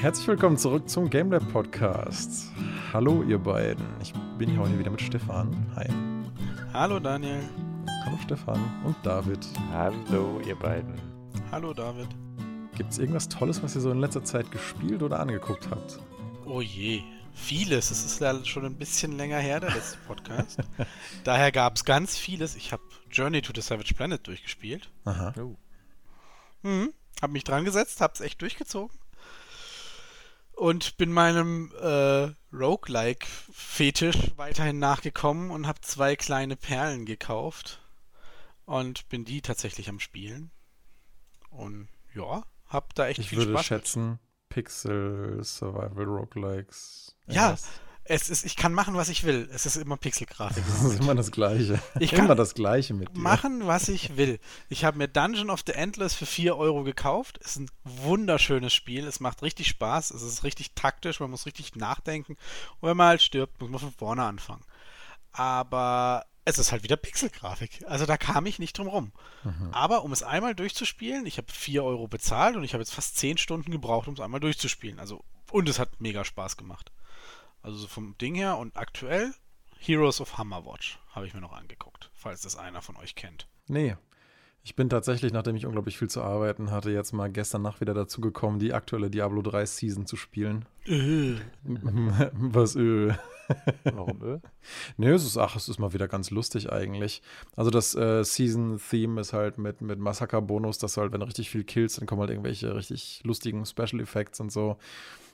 Herzlich willkommen zurück zum GameLab Podcast. Hallo ihr beiden. Ich bin hier heute wieder mit Stefan. Hi. Hallo Daniel. Hallo Stefan und David. Hallo ihr beiden. Hallo David. Gibt es irgendwas Tolles, was ihr so in letzter Zeit gespielt oder angeguckt habt? Oh je, vieles. Es ist ja schon ein bisschen länger her, der letzte Podcast. Daher gab es ganz vieles. Ich habe Journey to the Savage Planet durchgespielt. Aha. Oh. Mhm. Hab mich dran gesetzt, hab's echt durchgezogen. Und bin meinem äh, Roguelike-Fetisch weiterhin nachgekommen und habe zwei kleine Perlen gekauft. Und bin die tatsächlich am Spielen. Und ja, hab da echt Ich viel würde Spaß. mit. schätzen, Pixel, Survival, Roguelikes. Ja, irgendwas. Es ist, ich kann machen, was ich will. Es ist immer Pixelgrafik. Das ist immer das Gleiche. Ich immer kann das Gleiche mit dir. machen, was ich will. Ich habe mir Dungeon of the Endless für 4 Euro gekauft. Ist ein wunderschönes Spiel. Es macht richtig Spaß. Es ist richtig taktisch. Man muss richtig nachdenken. Und wenn man halt stirbt, muss man von vorne anfangen. Aber es ist halt wieder Pixelgrafik. Also da kam ich nicht drum rum. Mhm. Aber um es einmal durchzuspielen, ich habe 4 Euro bezahlt und ich habe jetzt fast 10 Stunden gebraucht, um es einmal durchzuspielen. Also, und es hat mega Spaß gemacht. Also so vom Ding her und aktuell Heroes of Hammerwatch habe ich mir noch angeguckt, falls das einer von euch kennt. Nee. Ich bin tatsächlich, nachdem ich unglaublich viel zu arbeiten hatte, jetzt mal gestern Nacht wieder dazu gekommen, die aktuelle Diablo 3 Season zu spielen. Was öh. Warum? Ö? Nee, es ist, ach, es ist mal wieder ganz lustig eigentlich. Also das äh, Season-Theme ist halt mit, mit Massaker-Bonus, dass du halt, wenn du richtig viel killst, dann kommen halt irgendwelche richtig lustigen Special Effects und so.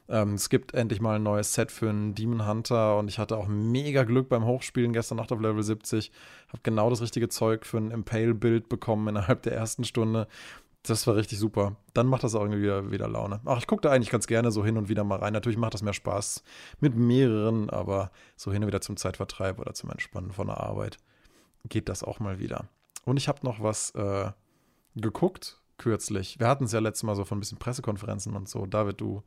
Ähm, es gibt endlich mal ein neues Set für einen Demon Hunter und ich hatte auch mega Glück beim Hochspielen gestern Nacht auf Level 70. Hab genau das richtige Zeug für ein Impale-Bild bekommen innerhalb der ersten Stunde. Das war richtig super. Dann macht das auch irgendwie wieder, wieder Laune. Ach, ich gucke da eigentlich ganz gerne so hin und wieder mal rein. Natürlich macht das mehr Spaß mit mehreren, aber so hin und wieder zum Zeitvertreib oder zum Entspannen von der Arbeit geht das auch mal wieder. Und ich habe noch was äh, geguckt kürzlich. Wir hatten es ja letztes Mal so von ein bisschen Pressekonferenzen und so. David, du,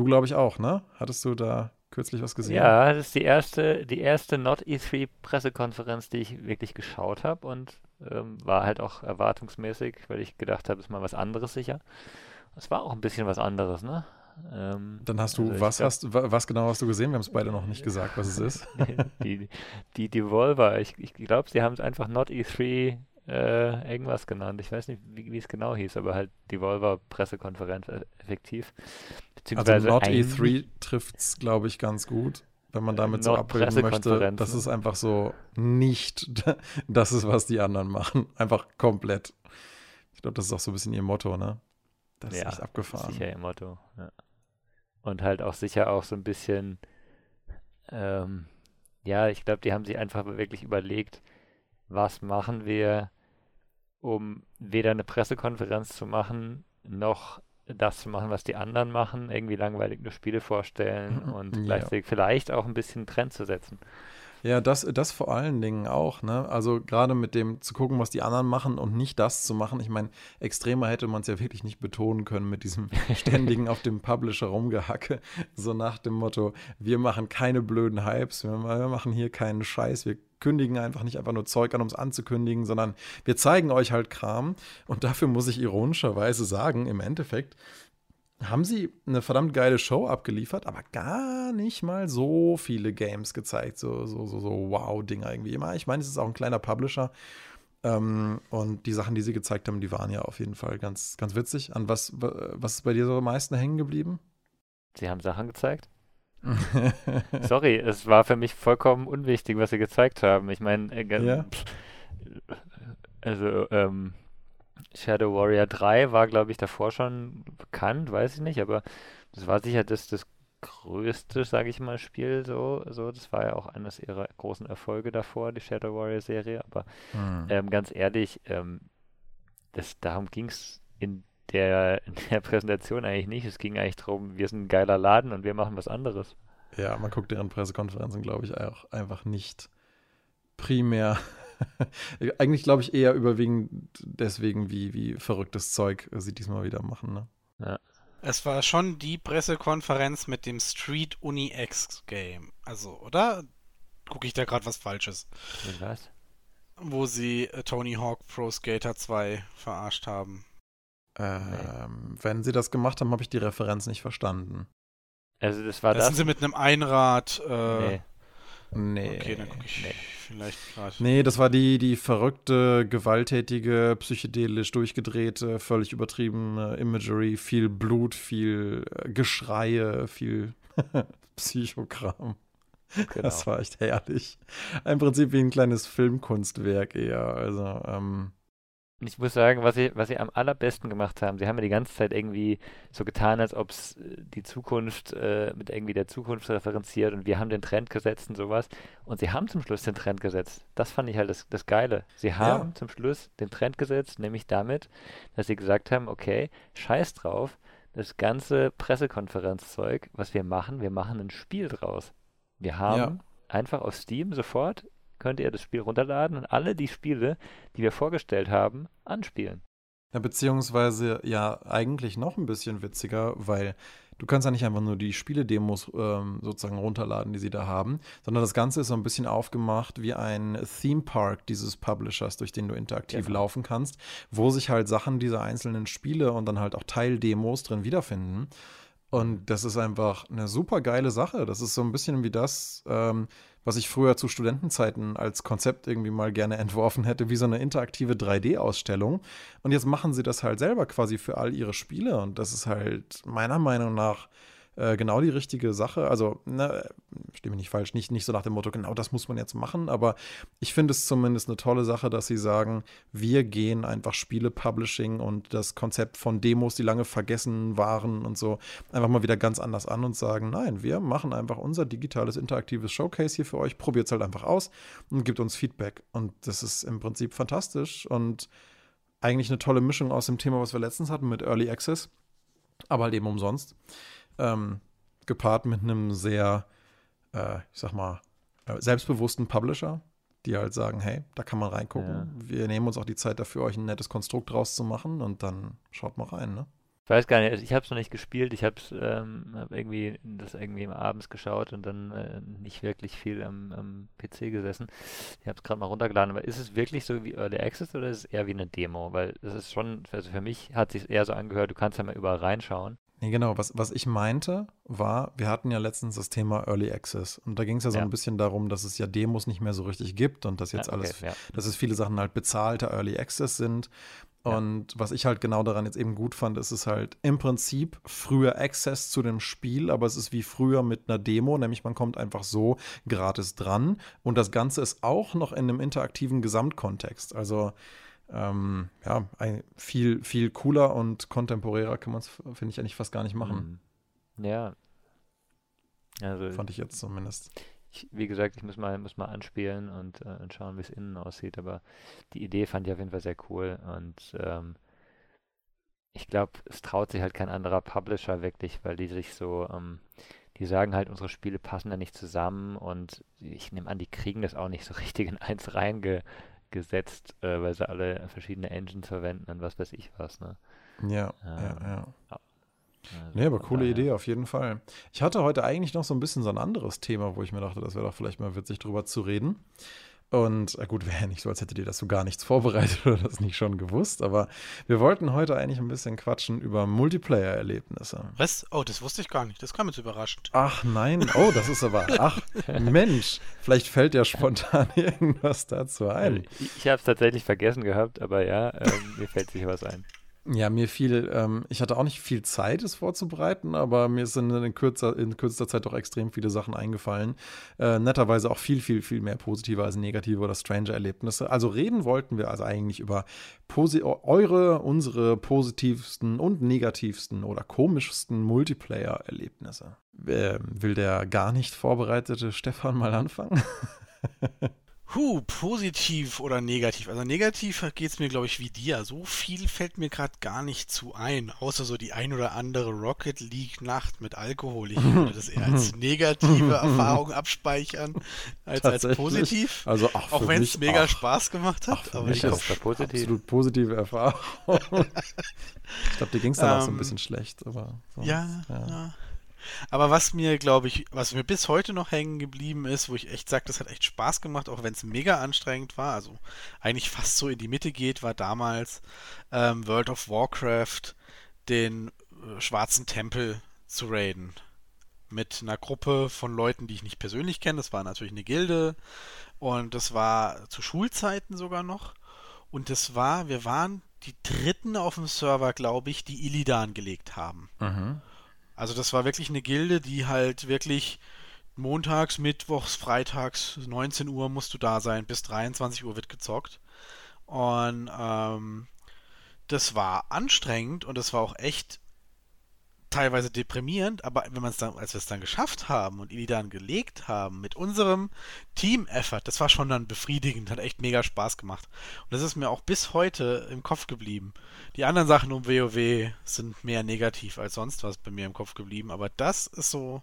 du glaube ich auch, ne? Hattest du da kürzlich was gesehen? Ja, das ist die erste, die erste Not E3 Pressekonferenz, die ich wirklich geschaut habe und ähm, war halt auch erwartungsmäßig, weil ich gedacht habe, ist mal was anderes sicher. Es war auch ein bisschen was anderes, ne? Ähm, Dann hast du, also was glaub- hast wa- was genau hast du gesehen? Wir haben es beide noch nicht gesagt, was es ist. die, die Devolver, ich, ich glaube, sie haben es einfach Not E3 äh, irgendwas genannt. Ich weiß nicht, wie, es genau hieß, aber halt Devolver Pressekonferenz äh, Also Beziehungsweise Not ein- E3 trifft es, glaube ich, ganz gut, wenn man damit so Not abbilden möchte. Das ist einfach so nicht das ist, was die anderen machen. Einfach komplett. Ich glaube, das ist auch so ein bisschen ihr Motto, ne? Das ist Ja, echt abgefahren. Sicher ihr Motto. Ja. Und halt auch sicher auch so ein bisschen, ähm, ja, ich glaube, die haben sich einfach wirklich überlegt, was machen wir, um weder eine Pressekonferenz zu machen, noch das zu machen, was die anderen machen, irgendwie langweilig nur Spiele vorstellen Mhm, und ja. gleichzeitig vielleicht auch ein bisschen Trend zu setzen. Ja, das, das vor allen Dingen auch, ne? Also gerade mit dem zu gucken, was die anderen machen und nicht das zu machen. Ich meine, extremer hätte man es ja wirklich nicht betonen können mit diesem ständigen auf dem Publisher rumgehacke. So nach dem Motto, wir machen keine blöden Hypes, wir wir machen hier keinen Scheiß, wir kündigen einfach nicht einfach nur Zeug an, um es anzukündigen, sondern wir zeigen euch halt Kram. Und dafür muss ich ironischerweise sagen, im Endeffekt haben sie eine verdammt geile Show abgeliefert, aber gar nicht mal so viele Games gezeigt. So, so, so, so Wow-Dinger irgendwie immer. Ich meine, es ist auch ein kleiner Publisher. Ähm, und die Sachen, die sie gezeigt haben, die waren ja auf jeden Fall ganz, ganz witzig. An was, was ist bei dir so am meisten hängen geblieben? Sie haben Sachen gezeigt? Sorry, es war für mich vollkommen unwichtig, was sie gezeigt haben. Ich meine, äh, Ja. also ähm, Shadow Warrior 3 war, glaube ich, davor schon bekannt, weiß ich nicht, aber das war sicher das, das größte, sage ich mal, Spiel so, so. Das war ja auch eines ihrer großen Erfolge davor, die Shadow Warrior Serie, aber Hm. ähm, ganz ehrlich, ähm, das, darum ging es in der, in der Präsentation eigentlich nicht. Es ging eigentlich darum, wir sind ein geiler Laden und wir machen was anderes. Ja, man guckt deren Pressekonferenzen, glaube ich, auch einfach nicht primär. Eigentlich glaube ich eher überwiegend deswegen, wie, wie verrücktes Zeug sie diesmal wieder machen. Ne? Ja. Es war schon die Pressekonferenz mit dem Street Uni X Game. Also, oder? Gucke ich da gerade was Falsches? Was? Wo sie äh, Tony Hawk Pro Skater 2 verarscht haben. Ähm, Wenn sie das gemacht haben, habe ich die Referenz nicht verstanden. Also das war Da sind das. sie mit einem Einrad. Äh, nee. Nee. Okay, dann gucke ich nee. vielleicht gerade. Nee, das war die, die verrückte, gewalttätige, psychedelisch durchgedrehte, völlig übertriebene Imagery, viel Blut, viel äh, Geschreie, viel Psychogramm. Genau. Das war echt herrlich. Im Prinzip wie ein kleines Filmkunstwerk eher. Also, ähm, Und ich muss sagen, was sie, was sie am allerbesten gemacht haben, sie haben ja die ganze Zeit irgendwie so getan, als ob es die Zukunft äh, mit irgendwie der Zukunft referenziert und wir haben den Trend gesetzt und sowas. Und sie haben zum Schluss den Trend gesetzt. Das fand ich halt das, das Geile. Sie haben zum Schluss den Trend gesetzt, nämlich damit, dass sie gesagt haben, okay, scheiß drauf, das ganze Pressekonferenzzeug, was wir machen, wir machen ein Spiel draus. Wir haben einfach auf Steam sofort könnt ihr das Spiel runterladen und alle die Spiele, die wir vorgestellt haben, anspielen. Ja, beziehungsweise ja eigentlich noch ein bisschen witziger, weil du kannst ja nicht einfach nur die Spiele-Demos ähm, sozusagen runterladen, die sie da haben, sondern das Ganze ist so ein bisschen aufgemacht wie ein Theme Park dieses Publishers, durch den du interaktiv Genau. laufen kannst, wo sich halt Sachen dieser einzelnen Spiele und dann halt auch Teildemos drin wiederfinden. Und das ist einfach eine super geile Sache. Das ist so ein bisschen wie das, ähm, was ich früher zu Studentenzeiten als Konzept irgendwie mal gerne entworfen hätte, wie so eine interaktive 3D-Ausstellung. Und jetzt machen sie das halt selber quasi für all ihre Spiele. Und das ist halt meiner Meinung nach äh, genau die richtige Sache. Also, ne, stehe mich nicht falsch, nicht, nicht so nach dem Motto, genau das muss man jetzt machen, aber ich finde es zumindest eine tolle Sache, dass sie sagen, wir gehen einfach Spiele-Publishing und das Konzept von Demos, die lange vergessen waren und so, einfach mal wieder ganz anders an und sagen, nein, wir machen einfach unser digitales, interaktives Showcase hier für euch, probiert es halt einfach aus und gibt uns Feedback. Und das ist im Prinzip fantastisch und eigentlich eine tolle Mischung aus dem Thema, was wir letztens hatten mit Early Access, aber halt eben umsonst. Ähm, gepaart mit einem sehr, äh, ich sag mal, äh, selbstbewussten Publisher, die halt sagen, hey, da kann man reingucken. Ja. Wir nehmen uns auch die Zeit dafür, euch ein nettes Konstrukt draus zu machen und dann schaut mal rein, ne? Ich weiß gar nicht, ich habe es noch nicht gespielt, ich habe ähm, hab irgendwie das irgendwie abends geschaut und dann äh, nicht wirklich viel am, am PC gesessen. Ich habe es gerade mal runtergeladen, aber ist es wirklich so wie Early Access oder ist es eher wie eine Demo? Weil das ist schon, also für mich hat sich eher so angehört, du kannst ja mal überall reinschauen. Nee, genau. Was, was ich meinte, war, wir hatten ja letztens das Thema Early Access. Und da ging es ja so Ja. ein bisschen darum, dass es ja Demos nicht mehr so richtig gibt und dass jetzt Ja, okay, alles, ja. dass es viele Sachen halt bezahlte Early Access sind. Und was ich halt genau daran jetzt eben gut fand, ist es halt im Prinzip früher Access zu dem Spiel, aber es ist wie früher mit einer Demo, nämlich man kommt einfach so gratis dran. Und das Ganze ist auch noch in einem interaktiven Gesamtkontext. Also ähm, ja, ein, viel, viel cooler und kontemporärer kann man es, finde ich, eigentlich fast gar nicht machen. Mhm. Ja. Also Fand ich jetzt zumindest. ich, wie gesagt, ich muss mal, muss mal anspielen und, äh, und schauen, wie es innen aussieht. Aber die Idee fand ich auf jeden Fall sehr cool. Und ähm, ich glaube, es traut sich halt kein anderer Publisher wirklich, weil die sich so, ähm, die sagen halt, unsere Spiele passen da nicht zusammen und ich nehme an, die kriegen das auch nicht so richtig in eins reingesetzt, äh, weil sie alle verschiedene Engines verwenden und was weiß ich was, ne? Ja, Ähm, ja, ja. Also Nee, aber coole daher- Idee auf jeden Fall. Ich hatte heute eigentlich noch so ein bisschen so ein anderes Thema, wo ich mir dachte, das wäre doch vielleicht mal witzig, drüber zu reden. Und äh, gut, wäre ja nicht so, als hättet ihr das so gar nichts vorbereitet oder das nicht schon gewusst, aber wir wollten heute eigentlich ein bisschen quatschen über Multiplayer-Erlebnisse. Was? Oh, das wusste ich gar nicht. Das kam jetzt überraschend. Ach nein, oh, das ist aber, ach Mensch, vielleicht fällt ja spontan irgendwas dazu ein. ich ich habe es tatsächlich vergessen gehabt, aber ja, ähm, mir fällt sicher was ein. Ja, mir fiel, ähm, ich hatte auch nicht viel Zeit, es vorzubereiten, aber mir sind in, kürzer, in kürzester Zeit doch extrem viele Sachen eingefallen. Äh, netterweise auch viel, viel, viel mehr positive als negative oder strange Erlebnisse. Also reden wollten wir also eigentlich über eure, unsere positivsten und negativsten oder komischsten Multiplayer-Erlebnisse. Ähm, will der gar nicht vorbereitete Stefan mal anfangen? Huh, positiv oder negativ. Also negativ geht es mir, glaube ich, wie dir. So viel fällt mir gerade gar nicht zu ein, außer so die ein oder andere Rocket League Nacht mit Alkohol. Ich würde das eher als negative Erfahrung abspeichern als als positiv. Also auch Auch wenn es mega ach, Spaß gemacht ach, hat. für aber mich ich ist das positiv. Absolut positive Erfahrung. ich glaube, dir ging es dann auch so ein Ähm, bisschen schlecht, aber sonst, ja, ja. Aber was mir, glaube ich, was mir bis heute noch hängen geblieben ist, wo ich echt sage, das hat echt Spaß gemacht, auch wenn es mega anstrengend war, also eigentlich fast so in die Mitte geht, war damals ähm, World of Warcraft den äh, Schwarzen Tempel zu raiden. Mit einer Gruppe von Leuten, die ich nicht persönlich kenne. Das war natürlich eine Gilde. Und das war zu Schulzeiten sogar noch. Und das war, wir waren die dritten auf dem Server, glaube ich, die Illidan gelegt haben. Mhm. Also das war wirklich eine Gilde, die halt wirklich montags, mittwochs, freitags, 19 Uhr musst du da sein, bis 23 Uhr wird gezockt. Und ähm, das war anstrengend und das war auch echt teilweise deprimierend, aber wenn man es dann, als wir es dann geschafft haben und dann gelegt haben mit unserem Team-Effort, das war schon dann befriedigend, hat echt mega Spaß gemacht. Und das ist mir auch bis heute im Kopf geblieben. Die anderen Sachen um WoW sind mehr negativ als sonst was bei mir im Kopf geblieben, aber das ist so,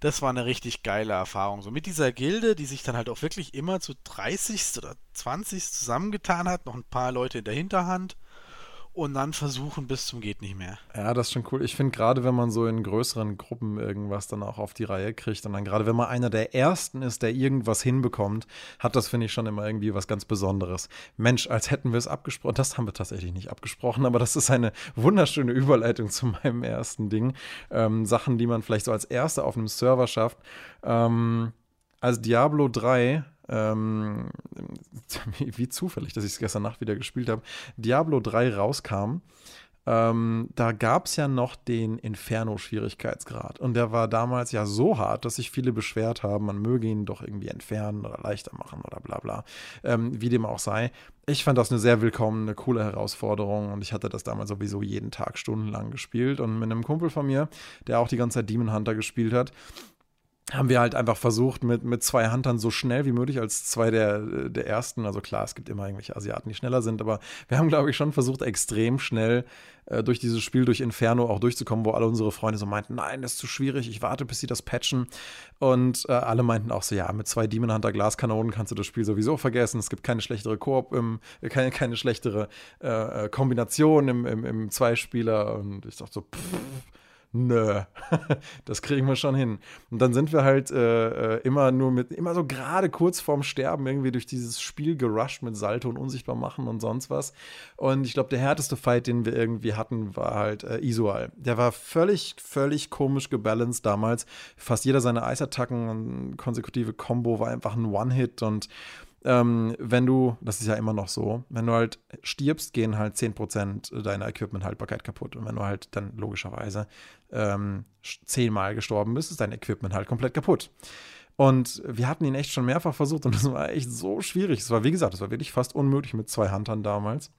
das war eine richtig geile Erfahrung. So mit dieser Gilde, die sich dann halt auch wirklich immer zu 30 oder 20 zusammengetan hat, noch ein paar Leute in der Hinterhand und dann versuchen bis zum geht nicht mehr. Ja, das ist schon cool. Ich finde gerade, wenn man so in größeren Gruppen irgendwas dann auch auf die Reihe kriegt und dann gerade, wenn man einer der Ersten ist, der irgendwas hinbekommt, hat das, finde ich, schon immer irgendwie was ganz Besonderes. Mensch, als hätten wir es abgesprochen. Das haben wir tatsächlich nicht abgesprochen, aber das ist eine wunderschöne Überleitung zu meinem ersten Ding. Ähm, Sachen, die man vielleicht so als Erste auf einem Server schafft. Ähm, als Diablo 3 ähm, wie zufällig, dass ich es gestern Nacht wieder gespielt habe, Diablo 3 rauskam, ähm, da gab es ja noch den Inferno-Schwierigkeitsgrad. Und der war damals ja so hart, dass sich viele beschwert haben, man möge ihn doch irgendwie entfernen oder leichter machen oder bla bla. Ähm, wie dem auch sei. Ich fand das eine sehr willkommene, coole Herausforderung und ich hatte das damals sowieso jeden Tag stundenlang gespielt. Und mit einem Kumpel von mir, der auch die ganze Zeit Demon Hunter gespielt hat, haben wir halt einfach versucht, mit, mit zwei Huntern so schnell wie möglich als zwei der, der ersten, also klar, es gibt immer irgendwelche Asiaten, die schneller sind, aber wir haben, glaube ich, schon versucht, extrem schnell äh, durch dieses Spiel, durch Inferno auch durchzukommen, wo alle unsere Freunde so meinten, nein, das ist zu schwierig, ich warte, bis sie das patchen. Und äh, alle meinten auch so, ja, mit zwei Demon Hunter Glaskanonen kannst du das Spiel sowieso vergessen, es gibt keine schlechtere Koop, im, keine, keine schlechtere äh, äh Kombination im, im, im Zweispieler. Und ich dachte so, pff, nö, das kriegen wir schon hin. Und dann sind wir halt äh, äh, immer nur mit, immer so gerade kurz vorm Sterben irgendwie durch dieses Spiel gerusht mit Salto und unsichtbar machen und sonst was. Und ich glaube, der härteste Fight, den wir irgendwie hatten, war halt äh, Isual. Der war völlig, völlig komisch gebalanced damals. Fast jeder seiner Eisattacken und konsekutive Combo war einfach ein One-Hit und ähm, wenn du, das ist ja immer noch so, wenn du halt stirbst, gehen halt 10% deiner Equipment-Haltbarkeit kaputt. Und wenn du halt dann logischerweise ähm, zehnmal gestorben bist, ist dein Equipment halt komplett kaputt. Und wir hatten ihn echt schon mehrfach versucht und das war echt so schwierig. Es war, wie gesagt, es war wirklich fast unmöglich mit zwei Huntern damals.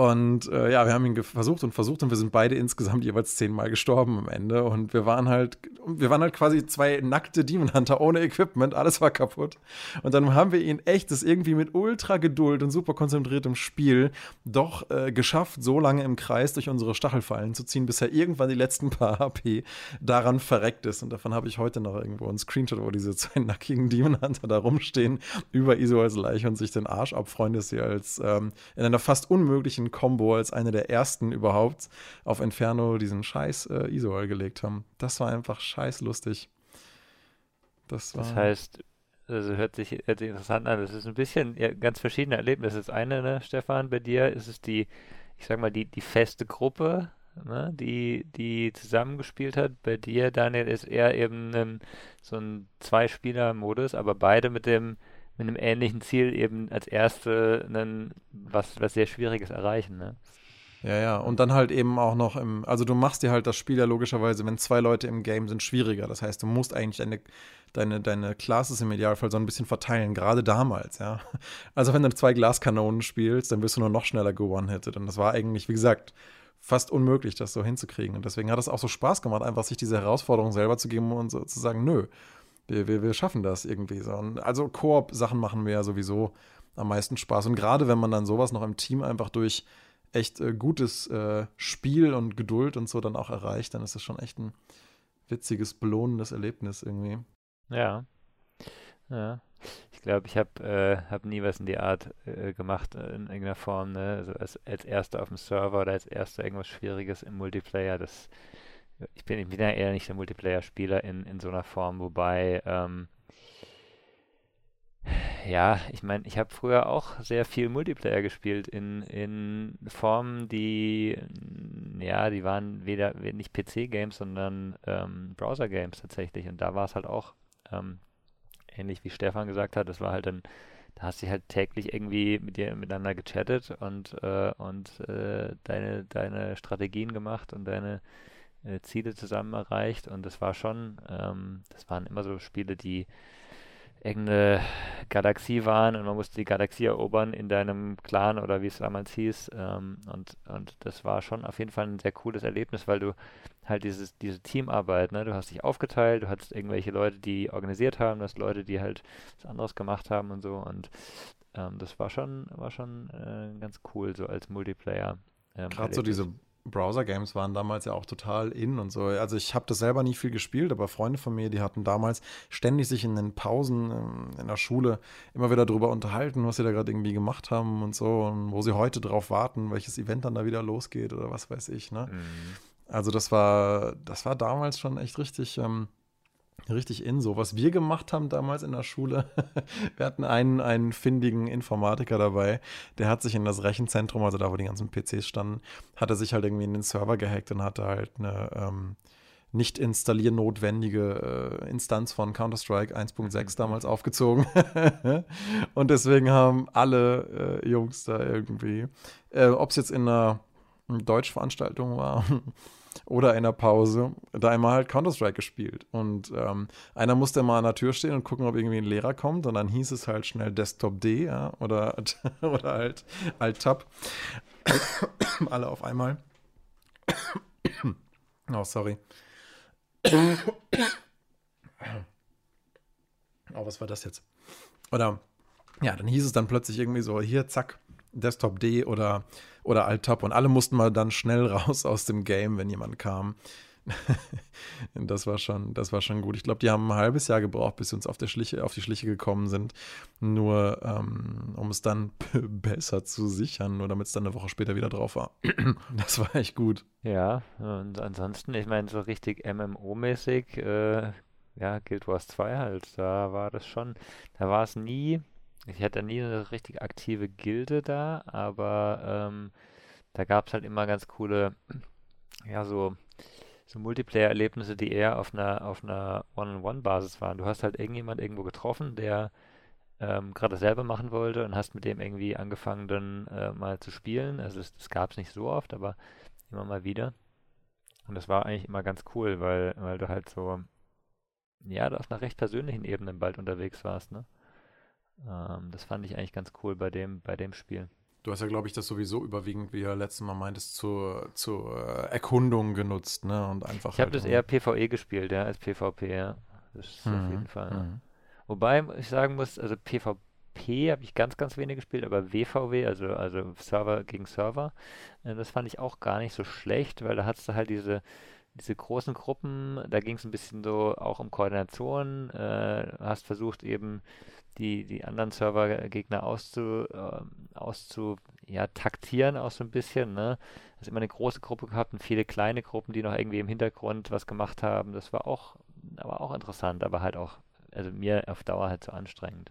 Und äh, ja, wir haben ihn versucht und versucht und wir sind beide insgesamt jeweils zehnmal gestorben am Ende. Und wir waren halt, wir waren halt quasi zwei nackte Demon Hunter ohne Equipment, alles war kaputt. Und dann haben wir ihn echt, das irgendwie mit ultra Geduld und super konzentriertem Spiel doch äh, geschafft, so lange im Kreis durch unsere Stachelfallen zu ziehen, bis er irgendwann die letzten paar HP daran verreckt ist. Und davon habe ich heute noch irgendwo einen Screenshot, wo diese zwei nackigen Demon Hunter da rumstehen, über Iso als Leiche und sich den Arsch abfreuen, dass sie als ähm, in einer fast unmöglichen Combo als eine der ersten überhaupt auf Inferno diesen scheiß äh, Isol gelegt haben. Das war einfach scheiß lustig. Das, das heißt, also hört sich, hört sich interessant an. Das ist ein bisschen ja, ganz verschiedene Erlebnisse. Das eine, ne, Stefan, bei dir ist es die, ich sag mal, die, die feste Gruppe, ne, die, die zusammengespielt hat. Bei dir, Daniel, ist eher eben ein, so ein Zwei-Spieler-Modus, aber beide mit dem mit einem ähnlichen Ziel eben als erste einen, was, was sehr Schwieriges erreichen. Ne? Ja, ja, und dann halt eben auch noch im, also du machst dir halt das Spiel ja logischerweise, wenn zwei Leute im Game sind, schwieriger. Das heißt, du musst eigentlich deine, deine, deine Classes im Idealfall so ein bisschen verteilen, gerade damals, ja. Also wenn du zwei Glaskanonen spielst, dann wirst du nur noch schneller gewonnen-hitted. Und das war eigentlich, wie gesagt, fast unmöglich, das so hinzukriegen. Und deswegen hat es auch so Spaß gemacht, einfach sich diese Herausforderung selber zu geben und so zu sagen, nö, wir, wir, wir schaffen das irgendwie so. Also Koop-Sachen machen mir ja sowieso am meisten Spaß. Und gerade wenn man dann sowas noch im Team einfach durch echt äh, gutes äh, Spiel und Geduld und so dann auch erreicht, dann ist das schon echt ein witziges, belohnendes Erlebnis irgendwie. Ja. Ja. Ich glaube, ich habe äh, hab nie was in die Art äh, gemacht äh, in irgendeiner Form, ne? Also als, als Erster auf dem Server oder als Erster irgendwas Schwieriges im Multiplayer, das ich bin, bin ja eher nicht der Multiplayer-Spieler in, in so einer Form, wobei, ähm, ja, ich meine, ich habe früher auch sehr viel Multiplayer gespielt in, in Formen, die, ja, die waren weder nicht PC-Games, sondern ähm, Browser-Games tatsächlich. Und da war es halt auch ähm, ähnlich wie Stefan gesagt hat, das war halt dann, da hast du halt täglich irgendwie mit dir miteinander gechattet und, äh, und äh, deine, deine Strategien gemacht und deine äh, Ziele zusammen erreicht. Und das war schon, ähm, das waren immer so Spiele, die irgendeine Galaxie waren und man musste die Galaxie erobern in deinem Clan oder wie es damals hieß. Ähm, und, und das war schon auf jeden Fall ein sehr cooles Erlebnis, weil du halt dieses, diese Teamarbeit, ne, du hast dich aufgeteilt, du hattest irgendwelche Leute, die organisiert haben, du hast Leute, die halt was anderes gemacht haben und so. Und ähm, das war schon, war schon äh, ganz cool, so als Multiplayer. Ähm, Gerade so diese Browser-Games waren damals ja auch total in und so. Also ich habe das selber nie viel gespielt, aber Freunde von mir, die hatten damals ständig sich in den Pausen ähm, in der Schule immer wieder darüber unterhalten, was sie da gerade irgendwie gemacht haben und so und wo sie heute drauf warten, welches Event dann da wieder losgeht oder was weiß ich. Ne? Mhm. Also das war, das war damals schon echt richtig. Ähm, richtig in so. Was wir gemacht haben damals in der Schule, wir hatten einen, einen findigen Informatiker dabei, der hat sich in das Rechenzentrum, also da, wo die ganzen PCs standen, hat er sich halt irgendwie in den Server gehackt und hatte halt eine ähm, nicht installiernotwendige äh, Instanz von Counter-Strike 1.6 damals aufgezogen. und deswegen haben alle äh, Jungs da irgendwie, äh, ob es jetzt in einer Deutschveranstaltung war oder in der Pause da einmal halt Counter-Strike gespielt. Und ähm, einer musste mal an der Tür stehen und gucken, ob irgendwie ein Lehrer kommt. Und dann hieß es halt schnell Desktop D ja, oder, oder halt Alt-Tab. Alle auf einmal. oh, sorry. oh, was war das jetzt? Oder, ja, dann hieß es dann plötzlich irgendwie so, hier, zack, Desktop D oder, oder Alt-Tab und alle mussten mal dann schnell raus aus dem Game, wenn jemand kam. das war schon, das war schon gut. Ich glaube, die haben ein halbes Jahr gebraucht, bis sie uns auf, der Schliche, auf die Schliche gekommen sind. Nur ähm, um es dann besser zu sichern, nur damit es dann eine Woche später wieder drauf war. das war echt gut. Ja, und ansonsten, ich meine, so richtig MMO-mäßig, äh, ja, Guild Wars 2 halt, da war das schon, da war es nie ich hatte nie eine richtig aktive Gilde da, aber ähm, da gab es halt immer ganz coole, ja, so, so Multiplayer-Erlebnisse, die eher auf einer, auf einer One-on-One-Basis waren. Du hast halt irgendjemand irgendwo getroffen, der ähm, gerade selber machen wollte und hast mit dem irgendwie angefangen dann äh, mal zu spielen. Also das, das gab es nicht so oft, aber immer mal wieder. Und das war eigentlich immer ganz cool, weil, weil du halt so, ja, auf einer recht persönlichen Ebene bald unterwegs warst, ne? Ähm, das fand ich eigentlich ganz cool bei dem, bei dem Spiel. Du hast ja, glaube ich, das sowieso überwiegend, wie du letztes Mal meintest, zur, zur Erkundung genutzt, ne? Und einfach. Ich habe halt das eher PvE gespielt, ja, als PvP, ja. Das ist mhm. auf jeden Fall. Ja. Mhm. Wobei ich sagen muss, also PvP habe ich ganz, ganz wenig gespielt, aber WVW, also, also Server gegen Server, äh, das fand ich auch gar nicht so schlecht, weil da hattest du halt diese, diese großen Gruppen, da ging es ein bisschen so auch um Koordination, äh, hast versucht eben die, die anderen Servergegner auszu, äh, auszu ja, taktieren auch so ein bisschen. Ne? Hast immer eine große Gruppe gehabt und viele kleine Gruppen, die noch irgendwie im Hintergrund was gemacht haben. Das war auch, aber auch interessant, aber halt auch, also mir auf Dauer halt so anstrengend.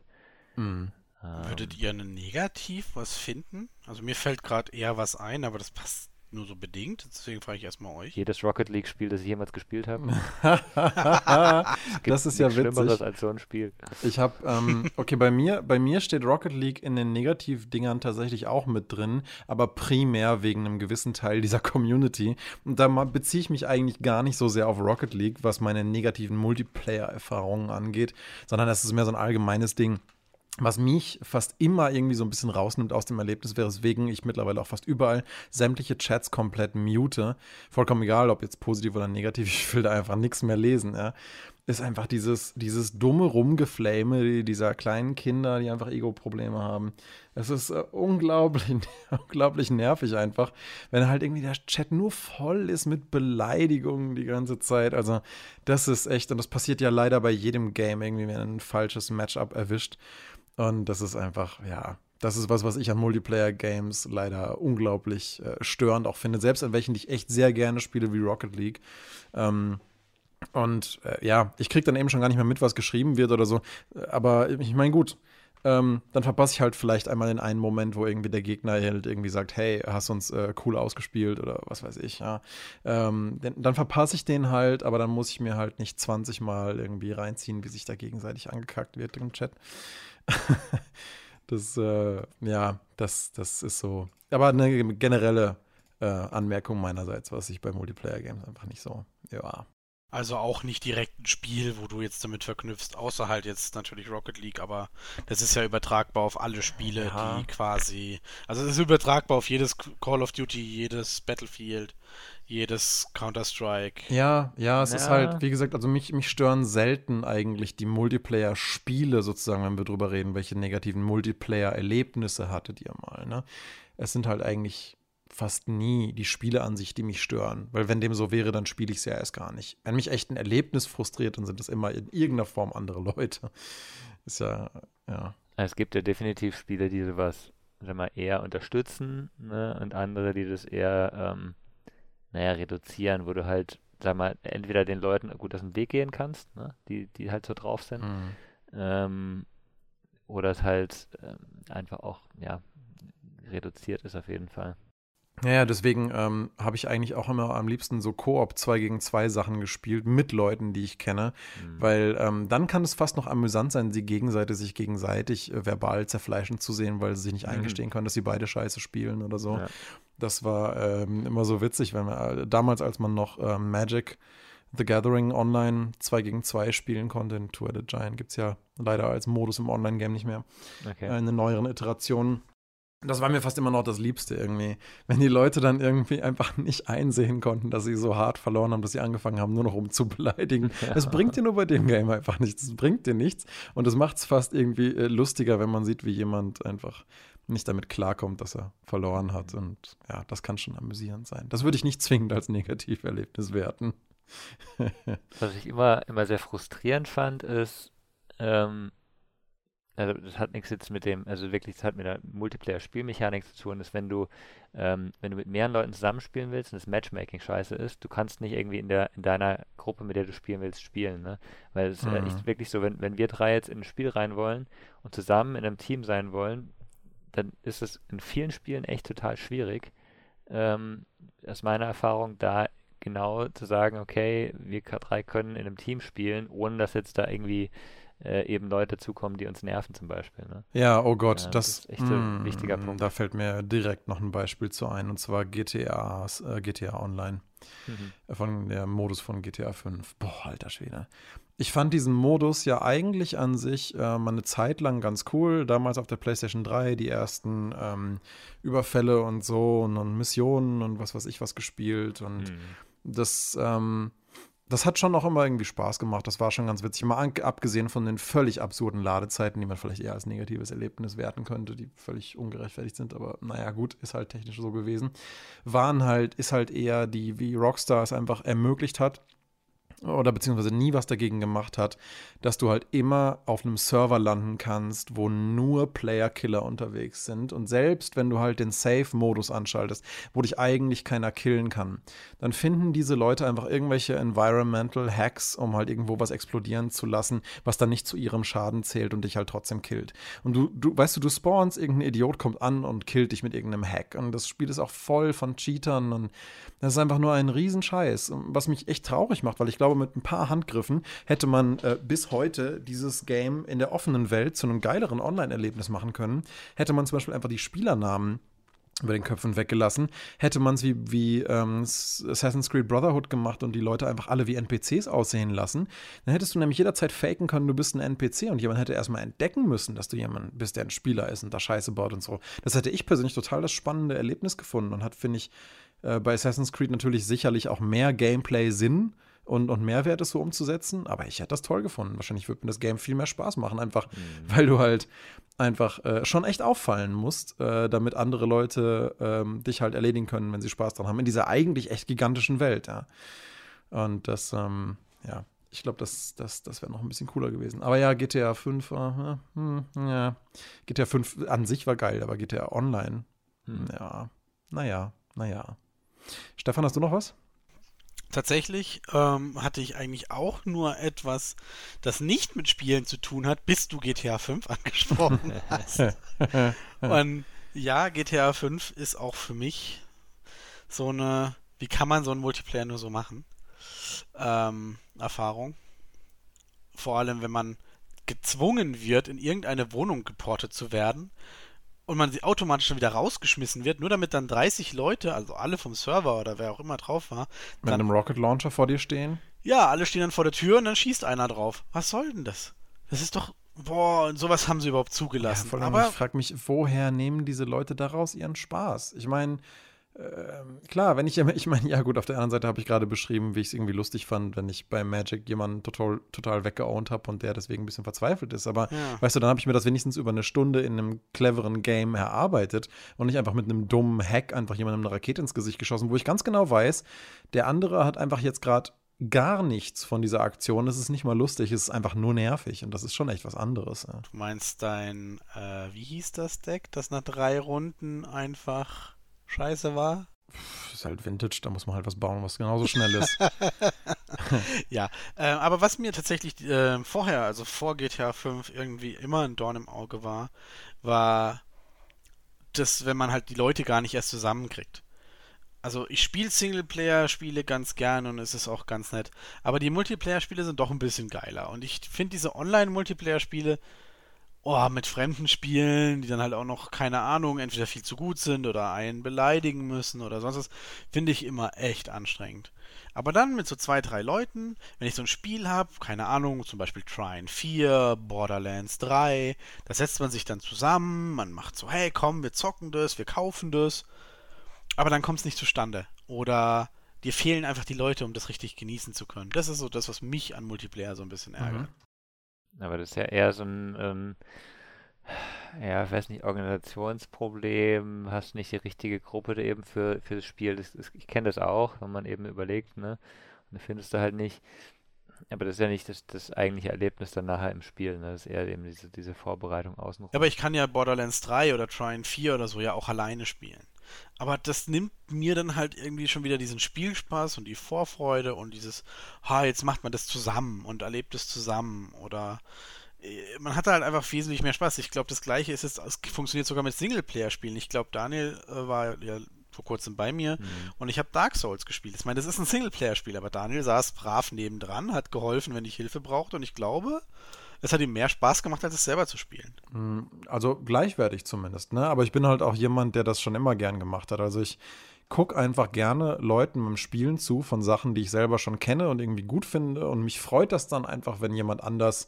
Mhm. Ähm, Würdet ihr negativ was finden? Also mir fällt gerade eher was ein, aber das passt nur so bedingt, deswegen frage ich erstmal euch. Jedes Rocket League-Spiel, das ich jemals gespielt habe. das ist ja witzig. Schlimmeres als so ein Spiel. Ich habe, ähm, okay, bei mir, bei mir steht Rocket League in den Negativdingern tatsächlich auch mit drin, aber primär wegen einem gewissen Teil dieser Community. Und da beziehe ich mich eigentlich gar nicht so sehr auf Rocket League, was meine negativen Multiplayer-Erfahrungen angeht, sondern das ist mehr so ein allgemeines Ding was mich fast immer irgendwie so ein bisschen rausnimmt aus dem Erlebnis, weswegen ich mittlerweile auch fast überall sämtliche Chats komplett mute. Vollkommen egal, ob jetzt positiv oder negativ, ich will da einfach nichts mehr lesen, ja. Ist einfach dieses, dieses dumme Rumgeflame dieser kleinen Kinder, die einfach Ego-Probleme haben. Es ist äh, unglaublich, unglaublich nervig einfach, wenn halt irgendwie der Chat nur voll ist mit Beleidigungen die ganze Zeit. Also, das ist echt, und das passiert ja leider bei jedem Game irgendwie, wenn ein falsches Matchup erwischt. Und das ist einfach, ja, das ist was, was ich an Multiplayer-Games leider unglaublich äh, störend auch finde. Selbst an welchen, die ich echt sehr gerne spiele, wie Rocket League. Ähm, und äh, ja, ich kriege dann eben schon gar nicht mehr mit, was geschrieben wird oder so. Aber ich meine, gut, ähm, dann verpasse ich halt vielleicht einmal den einen Moment, wo irgendwie der Gegner halt irgendwie sagt, hey, hast uns äh, cool ausgespielt oder was weiß ich, ja. Ähm, denn, dann verpasse ich den halt, aber dann muss ich mir halt nicht 20 Mal irgendwie reinziehen, wie sich da gegenseitig angekackt wird im Chat. das, äh, ja, das, das ist so. Aber eine generelle äh, Anmerkung meinerseits, was ich bei Multiplayer-Games einfach nicht so, ja, also auch nicht direkt ein Spiel, wo du jetzt damit verknüpfst, außer halt jetzt natürlich Rocket League, aber das ist ja übertragbar auf alle Spiele, ja. die quasi. Also es ist übertragbar auf jedes Call of Duty, jedes Battlefield, jedes Counter-Strike. Ja, ja, es ja. ist halt, wie gesagt, also mich, mich stören selten eigentlich die Multiplayer-Spiele sozusagen, wenn wir drüber reden, welche negativen Multiplayer-Erlebnisse hattet ihr mal, ne? Es sind halt eigentlich fast nie die Spiele an sich, die mich stören. Weil wenn dem so wäre, dann spiele ich es ja erst gar nicht. Wenn mich echt ein Erlebnis frustriert, dann sind es immer in irgendeiner Form andere Leute. Ist ja, ja. Es gibt ja definitiv Spiele, die sowas sag mal, eher unterstützen ne? und andere, die das eher, ähm, naja, reduzieren, wo du halt, sag mal, entweder den Leuten gut aus dem Weg gehen kannst, ne? die, die halt so drauf sind, mhm. ähm, oder es halt ähm, einfach auch, ja, reduziert ist auf jeden Fall. Ja, deswegen ähm, habe ich eigentlich auch immer am liebsten so Koop 2 gegen 2 Sachen gespielt mit Leuten, die ich kenne, mhm. weil ähm, dann kann es fast noch amüsant sein, die Gegenseite sich gegenseitig äh, verbal zerfleischen zu sehen, weil sie sich nicht mhm. eingestehen können, dass sie beide Scheiße spielen oder so. Ja. Das war ähm, immer so witzig, wenn wir äh, damals, als man noch äh, Magic The Gathering online 2 gegen 2 spielen konnte, in Tour the Giant gibt es ja leider als Modus im Online-Game nicht mehr. Okay. Äh, in neueren Iterationen das war mir fast immer noch das Liebste irgendwie. Wenn die Leute dann irgendwie einfach nicht einsehen konnten, dass sie so hart verloren haben, dass sie angefangen haben, nur noch um zu beleidigen. Ja. Das bringt dir nur bei dem Game einfach nichts. Das bringt dir nichts. Und das macht es fast irgendwie äh, lustiger, wenn man sieht, wie jemand einfach nicht damit klarkommt, dass er verloren hat. Und ja, das kann schon amüsierend sein. Das würde ich nicht zwingend als Negativerlebnis werten. Was ich immer, immer sehr frustrierend fand, ist, ähm, also das hat nichts jetzt mit dem, also wirklich, das hat mit der Multiplayer-Spielmechanik zu tun, ist, wenn du, ähm, wenn du mit mehreren Leuten zusammenspielen willst und das Matchmaking scheiße ist, du kannst nicht irgendwie in der, in deiner Gruppe, mit der du spielen willst, spielen, ne? Weil es mhm. ist echt wirklich so, wenn, wenn wir drei jetzt in ein Spiel rein wollen und zusammen in einem Team sein wollen, dann ist es in vielen Spielen echt total schwierig, ähm, aus meiner Erfahrung, da genau zu sagen, okay, wir drei können in einem Team spielen, ohne dass jetzt da irgendwie äh, eben Leute zukommen, die uns nerven zum Beispiel. Ne? Ja, oh Gott, ja, das, das, ist echt mm, ein wichtiger Punkt. Da fällt mir direkt noch ein Beispiel zu ein, und zwar GTA, äh, GTA Online. Mhm. Von der Modus von GTA 5. Boah, alter Schwede. Ich fand diesen Modus ja eigentlich an sich äh, mal eine Zeit lang ganz cool. Damals auf der PlayStation 3 die ersten ähm, Überfälle und so und, und, Missionen und was weiß ich was gespielt. Und mhm. das ähm, das hat schon auch immer irgendwie Spaß gemacht. Das war schon ganz witzig. Mal abgesehen von den völlig absurden Ladezeiten, die man vielleicht eher als negatives Erlebnis werten könnte, die völlig ungerechtfertigt sind. Aber naja, gut, ist halt technisch so gewesen. Waren halt, ist halt eher die, wie Rockstar es einfach ermöglicht hat, oder beziehungsweise nie was dagegen gemacht hat, dass du halt immer auf einem Server landen kannst, wo nur Player-Killer unterwegs sind. Und selbst wenn du halt den Safe-Modus anschaltest, wo dich eigentlich keiner killen kann, dann finden diese Leute einfach irgendwelche Environmental Hacks, um halt irgendwo was explodieren zu lassen, was dann nicht zu ihrem Schaden zählt und dich halt trotzdem killt. Und du, du weißt du, du spawnst, irgendein Idiot kommt an und killt dich mit irgendeinem Hack. Und das Spiel ist auch voll von Cheatern und das ist einfach nur ein Riesenscheiß, was mich echt traurig macht, weil ich glaube, glaube, mit ein paar Handgriffen hätte man äh, bis heute dieses Game in der offenen Welt zu einem geileren Online-Erlebnis machen können. Hätte man zum Beispiel einfach die Spielernamen über den Köpfen weggelassen. Hätte man es wie, wie ähm, Assassin's Creed Brotherhood gemacht und die Leute einfach alle wie NPCs aussehen lassen, dann hättest du nämlich jederzeit faken können, du bist ein NPC und jemand hätte erstmal entdecken müssen, dass du jemand bist, der ein Spieler ist und da Scheiße baut und so. Das hätte ich persönlich total das spannende Erlebnis gefunden und hat, finde ich, äh, bei Assassin's Creed natürlich sicherlich auch mehr Gameplay-Sinn und, und Mehrwert ist so umzusetzen. Aber ich hätte das toll gefunden. Wahrscheinlich würde mir das Game viel mehr Spaß machen, einfach mhm. weil du halt einfach äh, schon echt auffallen musst, äh, damit andere Leute ähm, dich halt erledigen können, wenn sie Spaß dran haben, in dieser eigentlich echt gigantischen Welt, ja. Und das, ähm, ja, Ich glaube, das, das, das wäre noch ein bisschen cooler gewesen. Aber ja, GTA 5, äh, hm, ja. GTA 5 an sich war geil, aber GTA Online, hm. ja, naja, naja. Stefan, hast du noch was? Tatsächlich ähm, hatte ich eigentlich auch nur etwas, das nicht mit Spielen zu tun hat, bis du GTA 5 angesprochen hast. Und ja, GTA 5 ist auch für mich so eine, wie kann man so einen Multiplayer nur so machen? Ähm, Erfahrung. Vor allem, wenn man gezwungen wird, in irgendeine Wohnung geportet zu werden und man sie automatisch schon wieder rausgeschmissen wird, nur damit dann 30 Leute, also alle vom Server oder wer auch immer drauf war, mit einem Rocket Launcher vor dir stehen. Ja, alle stehen dann vor der Tür und dann schießt einer drauf. Was soll denn das? Das ist doch Boah, sowas haben sie überhaupt zugelassen. Ja, Aber ich frage mich, woher nehmen diese Leute daraus ihren Spaß? Ich meine, ähm, klar, wenn ich, ich meine, ja gut, auf der anderen Seite habe ich gerade beschrieben, wie ich es irgendwie lustig fand, wenn ich bei Magic jemanden total, total weggeowned habe und der deswegen ein bisschen verzweifelt ist. Aber ja. weißt du, dann habe ich mir das wenigstens über eine Stunde in einem cleveren Game erarbeitet und nicht einfach mit einem dummen Hack einfach jemandem eine Rakete ins Gesicht geschossen, wo ich ganz genau weiß, der andere hat einfach jetzt gerade gar nichts von dieser Aktion. Es ist nicht mal lustig, es ist einfach nur nervig und das ist schon echt was anderes. Ja. Du meinst dein, äh, wie hieß das Deck, das nach drei Runden einfach scheiße war? ist halt Vintage, da muss man halt was bauen, was genauso schnell ist. ja, äh, aber was mir tatsächlich äh, vorher, also vor GTA 5 irgendwie immer ein Dorn im Auge war, war, dass wenn man halt die Leute gar nicht erst zusammenkriegt. Also ich spiele Singleplayer-Spiele ganz gern und es ist auch ganz nett. Aber die Multiplayer-Spiele sind doch ein bisschen geiler. Und ich finde diese Online-Multiplayer-Spiele oh, mit fremden Spielen, die dann halt auch noch, keine Ahnung, entweder viel zu gut sind oder einen beleidigen müssen oder sonst was, finde ich immer echt anstrengend. Aber dann mit so zwei, drei Leuten, wenn ich so ein Spiel habe, keine Ahnung, zum Beispiel Trine 4, Borderlands 3, da setzt man sich dann zusammen, man macht so, hey, komm, wir zocken das, wir kaufen das, aber dann kommt es nicht zustande. Oder dir fehlen einfach die Leute, um das richtig genießen zu können. Das ist so das, was mich an Multiplayer so ein bisschen ärgert. Mhm. Aber das ist ja eher so ein, ähm, ja, ich weiß nicht, Organisationsproblem, hast nicht die richtige Gruppe eben für, für das Spiel. Das, das, ich kenne das auch, wenn man eben überlegt, ne? Und dann findest du halt nicht. Aber das ist ja nicht das, das eigentliche Erlebnis dann nachher im Spiel, ne? Das ist eher eben diese, diese Vorbereitung außenrum. Aber ich kann ja Borderlands 3 oder Trine 4 oder so ja auch alleine spielen. Aber das nimmt mir dann halt irgendwie schon wieder diesen Spielspaß und die Vorfreude und dieses, ha, jetzt macht man das zusammen und erlebt es zusammen oder äh, man hat halt einfach wesentlich mehr Spaß. Ich glaube, das gleiche ist jetzt, es funktioniert sogar mit Singleplayer-Spielen. Ich glaube, Daniel äh, war ja vor kurzem bei mir mhm. und ich habe Dark Souls gespielt. Ich meine, das ist ein Singleplayer-Spiel, aber Daniel saß brav nebendran, hat geholfen, wenn ich Hilfe brauchte und ich glaube, es hat ihm mehr Spaß gemacht, als es selber zu spielen. Hm, also gleichwertig zumindest, ne? Aber ich bin halt auch jemand, der das schon immer gern gemacht hat. Also ich gucke einfach gerne Leuten beim Spielen zu von Sachen, die ich selber schon kenne und irgendwie gut finde. Und mich freut das dann einfach, wenn jemand anders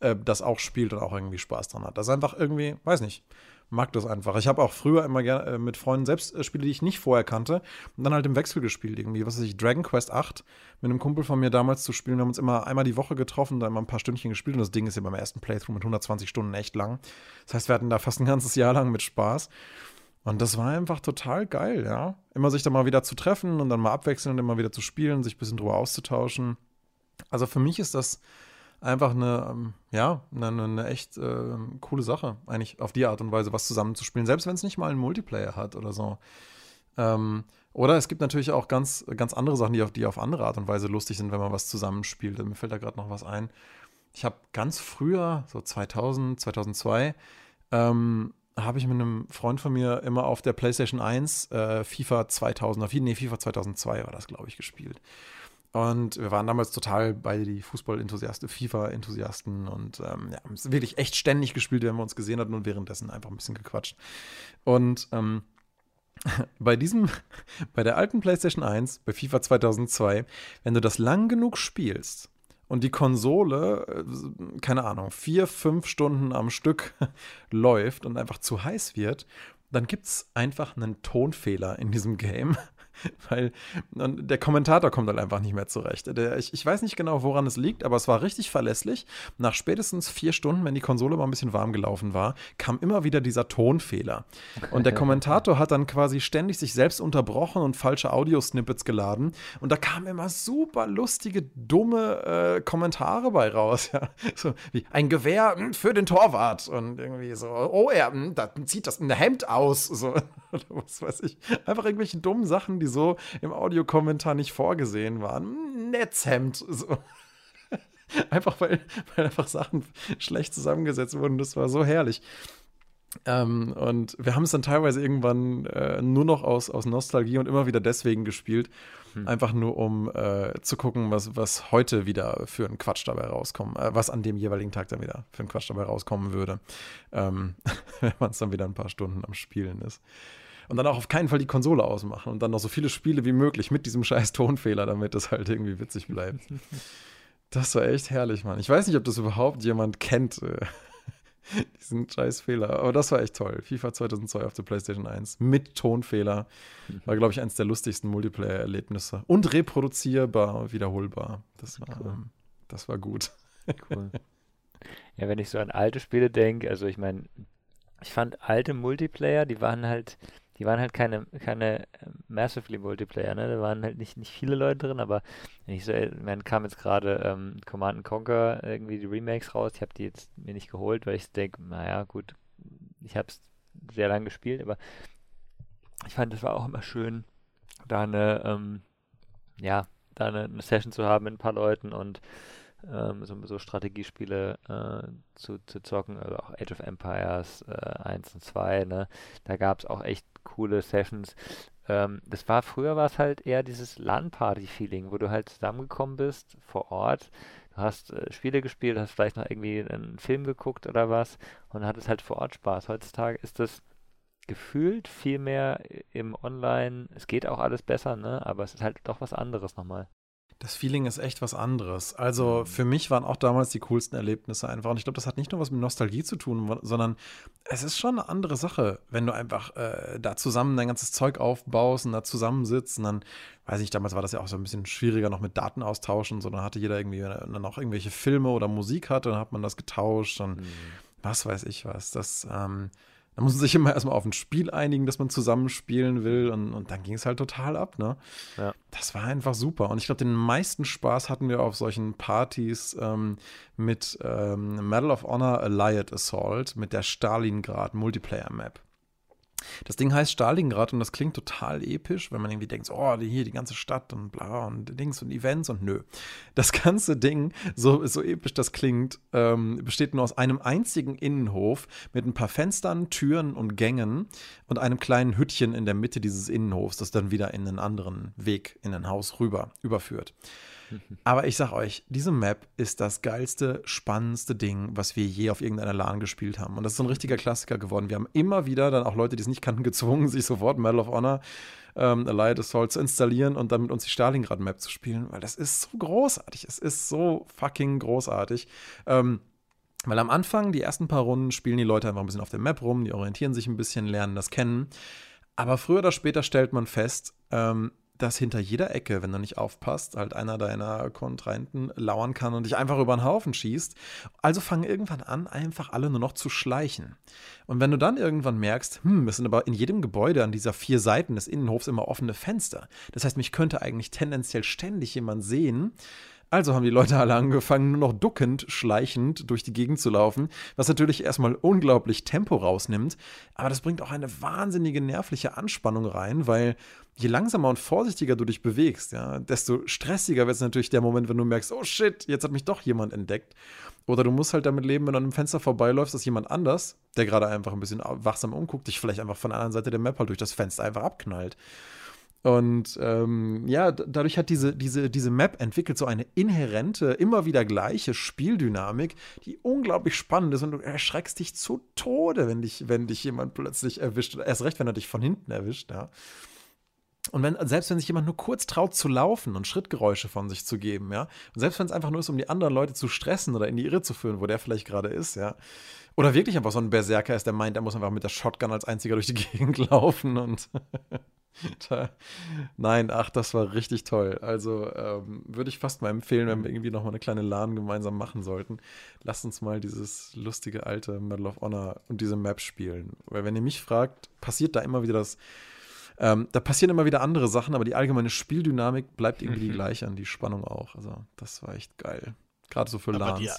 äh, das auch spielt und auch irgendwie Spaß dran hat. Das ist einfach irgendwie, weiß nicht mag das einfach. Ich habe auch früher immer gerne äh, mit Freunden selbst äh, Spiele, die ich nicht vorher kannte, und dann halt im Wechsel gespielt. Irgendwie, was weiß ich, Dragon Quest 8 mit einem Kumpel von mir damals zu spielen. Wir haben uns immer einmal die Woche getroffen, da immer ein paar Stündchen gespielt und das Ding ist ja beim ersten Playthrough mit 120 Stunden echt lang. Das heißt, wir hatten da fast ein ganzes Jahr lang mit Spaß. Und das war einfach total geil, ja. Immer sich da mal wieder zu treffen und dann mal abwechseln und immer wieder zu spielen, sich ein bisschen drüber auszutauschen. Also für mich ist das einfach eine, ähm, ja, eine, eine echt äh, coole Sache, eigentlich auf die Art und Weise was zusammenzuspielen, selbst wenn es nicht mal einen Multiplayer hat oder so. Ähm, oder es gibt natürlich auch ganz, ganz andere Sachen, die auf, die auf andere Art und Weise lustig sind, wenn man was zusammenspielt. Mir fällt da gerade noch was ein. Ich habe ganz früher, so 2000, 2002, ähm, habe ich mit einem Freund von mir immer auf der PlayStation 1 äh, FIFA 2000, nee, FIFA 2002 war das, glaube ich, gespielt. Und wir waren damals total bei die Fußball-Enthusiasten, FIFA-Enthusiasten und ähm, ja, haben es wirklich echt ständig gespielt, wenn wir uns gesehen hatten und währenddessen einfach ein bisschen gequatscht. Und ähm, bei diesem, bei der alten PlayStation 1, bei FIFA 2002, wenn du das lang genug spielst und die Konsole, äh, keine Ahnung, vier, fünf Stunden am Stück läuft und einfach zu heiß wird, dann gibt es einfach einen Tonfehler in diesem Game Weil der Kommentator kommt halt einfach nicht mehr zurecht. Der, ich, ich weiß nicht genau, woran es liegt, aber es war richtig verlässlich. Nach spätestens vier Stunden, wenn die Konsole mal ein bisschen warm gelaufen war, kam immer wieder dieser Tonfehler. Und der Kommentator hat dann quasi ständig sich selbst unterbrochen und falsche Audiosnippets geladen. Und da kamen immer super lustige, dumme äh, Kommentare bei raus. Ja? So wie ein Gewehr mh, hm, für den Torwart. Und irgendwie so, oh, er mh, hm, da zieht das ein Hemd aus. So, oder was weiß ich. Einfach irgendwelche dummen Sachen, die so im Audiokommentar nicht vorgesehen waren. Netzhemd. So. Einfach weil, weil einfach Sachen schlecht zusammengesetzt wurden. Das war so herrlich. Ähm, und wir haben es dann teilweise irgendwann äh, nur noch aus, aus Nostalgie und immer wieder deswegen gespielt. Hm. Einfach nur, um äh, zu gucken, was, was heute wieder für einen Quatsch dabei rauskommt. Äh, was an dem jeweiligen Tag dann wieder für einen Quatsch dabei rauskommen würde. Ähm, wenn man es dann wieder ein paar Stunden am Spielen ist und dann auch auf keinen Fall die Konsole ausmachen und dann noch so viele Spiele wie möglich mit diesem scheiß Tonfehler, damit das halt irgendwie witzig bleibt. Das war echt herrlich, Mann. Ich weiß nicht, ob das überhaupt jemand kennt, äh, diesen scheiß Fehler, aber das war echt toll. FIFA 2002 auf der PlayStation 1 mit Tonfehler war, glaube ich, eines der lustigsten Multiplayer-Erlebnisse und reproduzierbar, wiederholbar. Das war, cool. ähm, das war gut. Cool. Ja, wenn ich so an alte Spiele denke, also ich meine, ich fand alte Multiplayer, die waren halt die waren halt keine, keine ähm, Massively Multiplayer, ne? Da waren halt nicht, nicht viele Leute drin, aber wenn ich so, man kam jetzt gerade ähm, Command Conquer irgendwie die Remakes raus, ich habe die jetzt mir nicht geholt, weil ich denke, naja, gut, ich habe es sehr lange gespielt, aber ich fand, es war auch immer schön, da eine, ähm, ja, da eine, eine Session zu haben mit ein paar Leuten und ähm, so, so, Strategiespiele äh, zu, zu zocken, also auch Age of Empires äh, 1 und 2, ne? Da gab es auch echt coole Sessions. Ähm, das war früher war es halt eher dieses LAN-Party-Feeling, wo du halt zusammengekommen bist vor Ort. Du hast äh, Spiele gespielt, hast vielleicht noch irgendwie einen Film geguckt oder was und hattest halt vor Ort Spaß. Heutzutage ist das gefühlt viel mehr im Online. Es geht auch alles besser, ne? Aber es ist halt doch was anderes nochmal. Das Feeling ist echt was anderes. Also mhm. für mich waren auch damals die coolsten Erlebnisse einfach. Und ich glaube, das hat nicht nur was mit Nostalgie zu tun, sondern es ist schon eine andere Sache, wenn du einfach äh, da zusammen dein ganzes Zeug aufbaust und da zusammensitzt. Und dann, weiß ich, damals war das ja auch so ein bisschen schwieriger noch mit Daten austauschen. So, dann hatte jeder irgendwie dann auch irgendwelche Filme oder Musik hatte, dann hat man das getauscht. Und mhm. was weiß ich was. Das, ähm, da muss man sich immer erstmal auf ein Spiel einigen, das man zusammenspielen will. Und, und dann ging es halt total ab, ne? Ja. Das war einfach super. Und ich glaube, den meisten Spaß hatten wir auf solchen Partys ähm, mit ähm, Medal of Honor Allied Assault, mit der Stalingrad Multiplayer Map. Das Ding heißt Stalingrad und das klingt total episch, wenn man irgendwie denkt, oh, hier die ganze Stadt und bla und Dings und Events und nö. Das ganze Ding, so, so episch das klingt, ähm, besteht nur aus einem einzigen Innenhof mit ein paar Fenstern, Türen und Gängen und einem kleinen Hüttchen in der Mitte dieses Innenhofs, das dann wieder in einen anderen Weg in ein Haus rüber überführt. Aber ich sag euch, diese Map ist das geilste, spannendste Ding, was wir je auf irgendeiner LAN gespielt haben. Und das ist so ein richtiger Klassiker geworden. Wir haben immer wieder dann auch Leute, die es nicht kannten, gezwungen, sich sofort Medal of Honor ähm, Allied Assault zu installieren und dann mit uns die Stalingrad-Map zu spielen, weil das ist so großartig. Es ist so fucking großartig. Ähm, weil am Anfang, die ersten paar Runden, spielen die Leute einfach ein bisschen auf der Map rum, die orientieren sich ein bisschen, lernen das kennen. Aber früher oder später stellt man fest, ähm, dass hinter jeder Ecke, wenn du nicht aufpasst, halt einer deiner Kontrahenten lauern kann und dich einfach über den Haufen schießt. Also fangen irgendwann an, einfach alle nur noch zu schleichen. Und wenn du dann irgendwann merkst, hm, es sind aber in jedem Gebäude an dieser vier Seiten des Innenhofs immer offene Fenster. Das heißt, mich könnte eigentlich tendenziell ständig jemand sehen. Also haben die Leute alle angefangen, nur noch duckend, schleichend durch die Gegend zu laufen, was natürlich erstmal unglaublich Tempo rausnimmt, aber das bringt auch eine wahnsinnige nervliche Anspannung rein, weil je langsamer und vorsichtiger du dich bewegst, ja, desto stressiger wird es natürlich der Moment, wenn du merkst, oh shit, jetzt hat mich doch jemand entdeckt. Oder du musst halt damit leben, wenn du an einem Fenster vorbeiläufst, dass jemand anders, der gerade einfach ein bisschen wachsam umguckt, dich vielleicht einfach von der anderen Seite der Map halt durch das Fenster einfach abknallt. Und ähm, ja, dadurch hat diese, diese, diese Map entwickelt so eine inhärente, immer wieder gleiche Spieldynamik, die unglaublich spannend ist und du erschreckst dich zu Tode, wenn dich, wenn dich jemand plötzlich erwischt. Erst recht, wenn er dich von hinten erwischt, ja. Und wenn, selbst wenn sich jemand nur kurz traut zu laufen und Schrittgeräusche von sich zu geben, ja, und selbst wenn es einfach nur ist, um die anderen Leute zu stressen oder in die Irre zu führen, wo der vielleicht gerade ist, ja, oder wirklich einfach so ein Berserker ist, der meint, er muss einfach mit der Shotgun als einziger durch die Gegend laufen und Da, nein, ach, das war richtig toll. Also ähm, würde ich fast mal empfehlen, wenn wir irgendwie noch mal eine kleine LAN gemeinsam machen sollten. Lasst uns mal dieses lustige alte Medal of Honor und diese Map spielen. Weil wenn ihr mich fragt, passiert da immer wieder das. Ähm, da passieren immer wieder andere Sachen, aber die allgemeine Spieldynamik bleibt irgendwie die gleiche und die Spannung auch. Also das war echt geil. Gerade so für Aber LANs. die,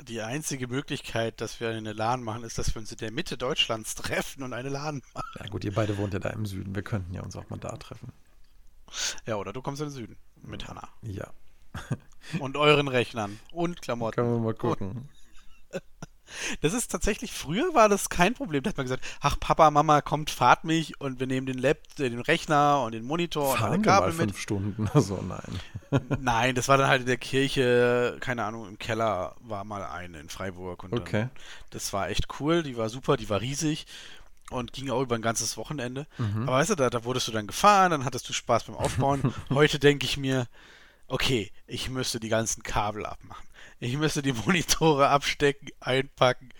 die einzige Möglichkeit, dass wir eine LAN machen, ist, dass wir uns in der Mitte Deutschlands treffen und eine LAN machen. Ja gut, ihr beide wohnt ja da im Süden. Wir könnten ja uns auch mal da treffen. Ja, oder du kommst in den Süden mit Hanna. Ja, Und euren Rechnern und Klamotten. können wir mal gucken. Das ist tatsächlich, früher war das kein Problem. Da hat man gesagt, ach Papa, Mama, kommt, fahrt mich und wir nehmen den Lab, äh, den Rechner und den Monitor und alle Fahren wir mal Kabel mit. fünf Stunden. Also nein. Nein, das war dann halt in der Kirche, keine Ahnung, im Keller war mal eine in Freiburg und Okay. dann, das war echt cool, die war super, die war riesig und ging auch über ein ganzes Wochenende. Mhm. Aber weißt du, da, da wurdest du dann gefahren, dann hattest du Spaß beim Aufbauen. Heute denke ich mir, okay, ich müsste die ganzen Kabel abmachen. Ich müsste die Monitore abstecken, einpacken.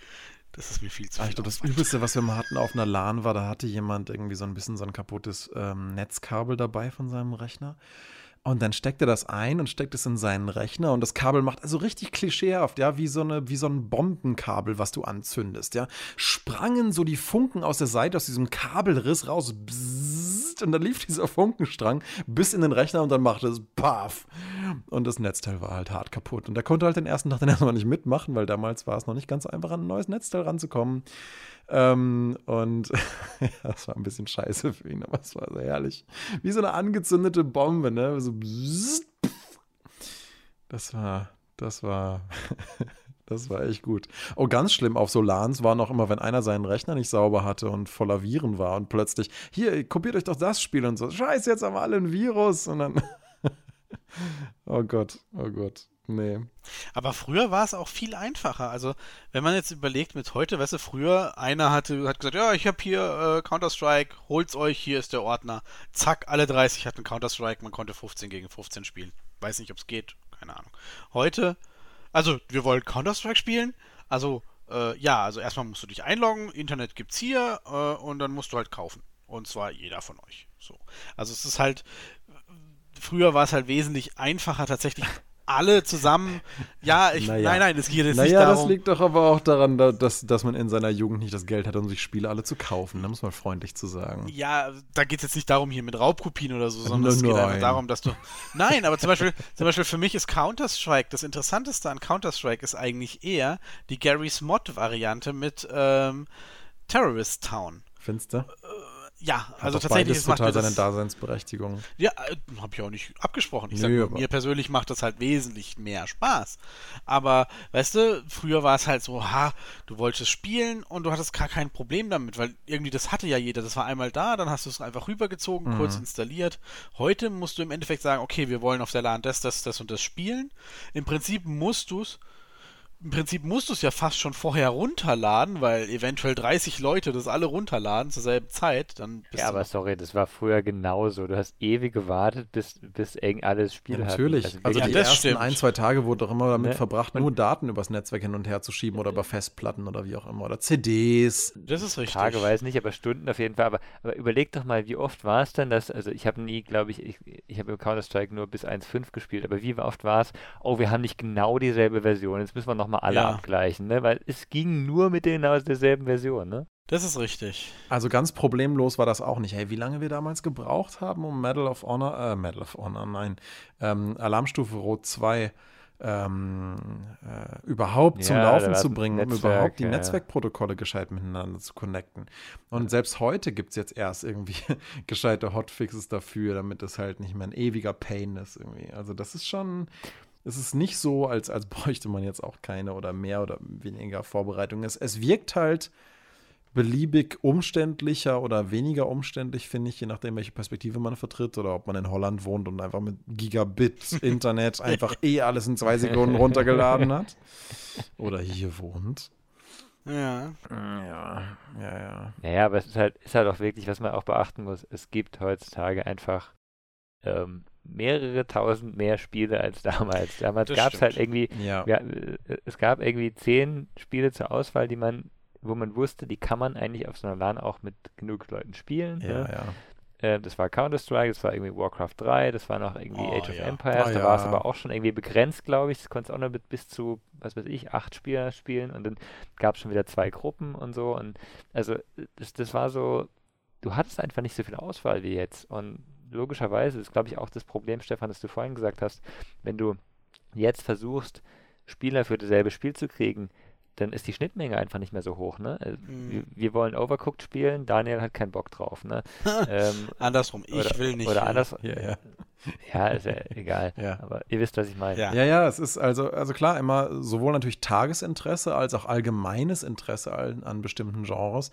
Das ist mir viel zu Ah, viel. ich glaube, das. Übelste, was wir mal hatten auf einer LAN war, da hatte jemand irgendwie so ein bisschen so ein kaputtes ähm, Netzkabel dabei von seinem Rechner. Und dann steckt er das ein und steckt es in seinen Rechner und das Kabel macht also richtig klischeehaft, ja, wie so, eine, wie so ein Bombenkabel, was du anzündest, ja. Sprangen so die Funken aus der Seite, aus diesem Kabelriss raus, bzzzt, und dann lief dieser Funkenstrang bis in den Rechner und dann machte es paff. Und das Netzteil war halt hart kaputt. Und er konnte halt den ersten Tag dann erstmal nicht mitmachen, weil damals war es noch nicht ganz einfach, an ein neues Netzteil ranzukommen. Ähm, und das war ein bisschen scheiße für ihn, aber es war so herrlich. Wie so eine angezündete Bombe, ne? So. Das war, das war, das war echt gut. Oh, ganz schlimm auf Solans war noch immer, wenn einer seinen Rechner nicht sauber hatte und voller Viren war und plötzlich, hier, kopiert euch doch das Spiel und so, scheiße, jetzt haben wir alle ein Virus und dann, oh Gott, oh Gott, nee. Aber früher war es auch viel einfacher. Also, wenn man jetzt überlegt mit heute, weißt du, früher einer hatte, hat gesagt, ja, ich habe hier äh, Counter-Strike, holt's euch, hier ist der Ordner. Zack, alle 30 hatten Counter-Strike, man konnte 15 gegen 15 spielen. Weiß nicht, ob es geht, keine Ahnung. Heute, also, wir wollen Counter-Strike spielen, also, äh, ja, also erstmal musst du dich einloggen, Internet gibt's hier äh, und dann musst du halt kaufen. Und zwar jeder von euch. So. Also es ist halt, früher war es halt wesentlich einfacher, tatsächlich alle zusammen. Ja, ich, Naja. nein, nein, es geht jetzt Naja, nicht darum. das liegt doch aber auch daran, da- dass, dass man in seiner Jugend nicht das Geld hat, um sich Spiele alle zu kaufen. Da muss man freundlich zu sagen. Ja, da geht es jetzt nicht darum hier mit Raubkopien oder so, sondern es geht einfach darum, dass du. Nein, aber zum Beispiel, zum Beispiel für mich ist Counter-Strike, das Interessanteste an Counter-Strike ist eigentlich eher die Garry's Mod-Variante mit ähm, Terrorist Town. Findest du? Ja, also tatsächlich macht total seine das, Daseinsberechtigung. Ja, äh, habe ich auch nicht abgesprochen. Ich sag mir persönlich macht das halt wesentlich mehr Spaß. Aber, weißt du, früher war es halt so, ha, du wolltest spielen und du hattest gar kein Problem damit, weil irgendwie das hatte ja jeder. Das war einmal da, dann hast du es einfach rübergezogen, Mhm. kurz installiert. Heute musst du im Endeffekt sagen, okay, wir wollen auf der LAN das, das, das und das spielen. Im Prinzip musst du es im Prinzip musst du es ja fast schon vorher runterladen, weil eventuell 30 Leute das alle runterladen zur selben Zeit, dann bist Ja, du aber sorry, das war früher genauso. Du hast ewig gewartet, bis, bis eng alles Spiel Ja, hatten. natürlich. Also Also Ja, die ersten stimmt. ein, zwei Tage wurde doch immer damit Ne? verbracht, nur Daten übers Netzwerk hin und her zu schieben oder über Festplatten oder wie auch immer. Oder CDs. das ist richtig. Tage weiß nicht, aber Stunden auf jeden Fall. Aber, aber überleg doch mal, wie oft war es denn, dass, also ich habe nie, glaube ich, ich, ich habe im Counter-Strike nur bis 1.5 gespielt, aber wie oft war es, oh, wir haben nicht genau dieselbe Version, jetzt müssen wir nochmal alle Ja. abgleichen, ne? Weil es ging nur mit denen aus derselben Version, ne? Das ist richtig. Also ganz problemlos war das auch nicht. Hey, wie lange wir damals gebraucht haben, um Medal of Honor, äh, Medal of Honor, nein, ähm, Alarmstufe Rot 2 ähm, äh, überhaupt zum Ja, da Laufen zu bringen, um Netzwerk, überhaupt die ja. Netzwerkprotokolle gescheit miteinander zu connecten. Und selbst heute gibt es jetzt erst irgendwie gescheite Hotfixes dafür, damit das halt nicht mehr ein ewiger Pain ist irgendwie. Also das ist schon, es ist nicht so, als, als bräuchte man jetzt auch keine oder mehr oder weniger Vorbereitung. Es, es wirkt halt beliebig umständlicher oder weniger umständlich, finde ich, je nachdem, welche Perspektive man vertritt oder ob man in Holland wohnt und einfach mit Gigabit Internet einfach eh alles in zwei Sekunden runtergeladen hat. Oder hier wohnt. Ja. Ja, ja, ja. Naja, aber es ist halt, ist halt auch wirklich, was man auch beachten muss, es gibt heutzutage einfach ähm, mehrere tausend mehr Spiele als damals. Damals gab es halt irgendwie Ja, Ja, äh, es gab irgendwie zehn Spiele zur Auswahl, die man, wo man wusste, die kann man eigentlich auf so einer LAN auch mit genug Leuten spielen. ja, ne? Äh, das war Counter-Strike, das war irgendwie Warcraft 3, das war noch irgendwie Oh, Age of. Empires, Ah, da war es aber auch schon irgendwie begrenzt, glaube ich. Das konntest auch nur mit bis zu, was weiß ich, acht Spieler spielen und dann gab es schon wieder zwei Gruppen und so. Und also das, das war so, du hattest einfach nicht so viel Auswahl wie jetzt. Und logischerweise ist, glaube ich, auch das Problem, Stefan, das du vorhin gesagt hast, wenn du jetzt versuchst, Spieler für dasselbe Spiel zu kriegen, dann ist die Schnittmenge einfach nicht mehr so hoch. Ne? Also, Mhm. wir, wir wollen Overcooked spielen, Daniel hat keinen Bock drauf. Ne? ähm, Andersrum, ich oder, will nicht. Oder äh, anders. Ja, ja. Ja, ist ja egal. Ja. Aber ihr wisst, was ich meine. Ja. Ja, ja, es ist also, also klar, immer sowohl natürlich Tagesinteresse als auch allgemeines Interesse an, an bestimmten Genres.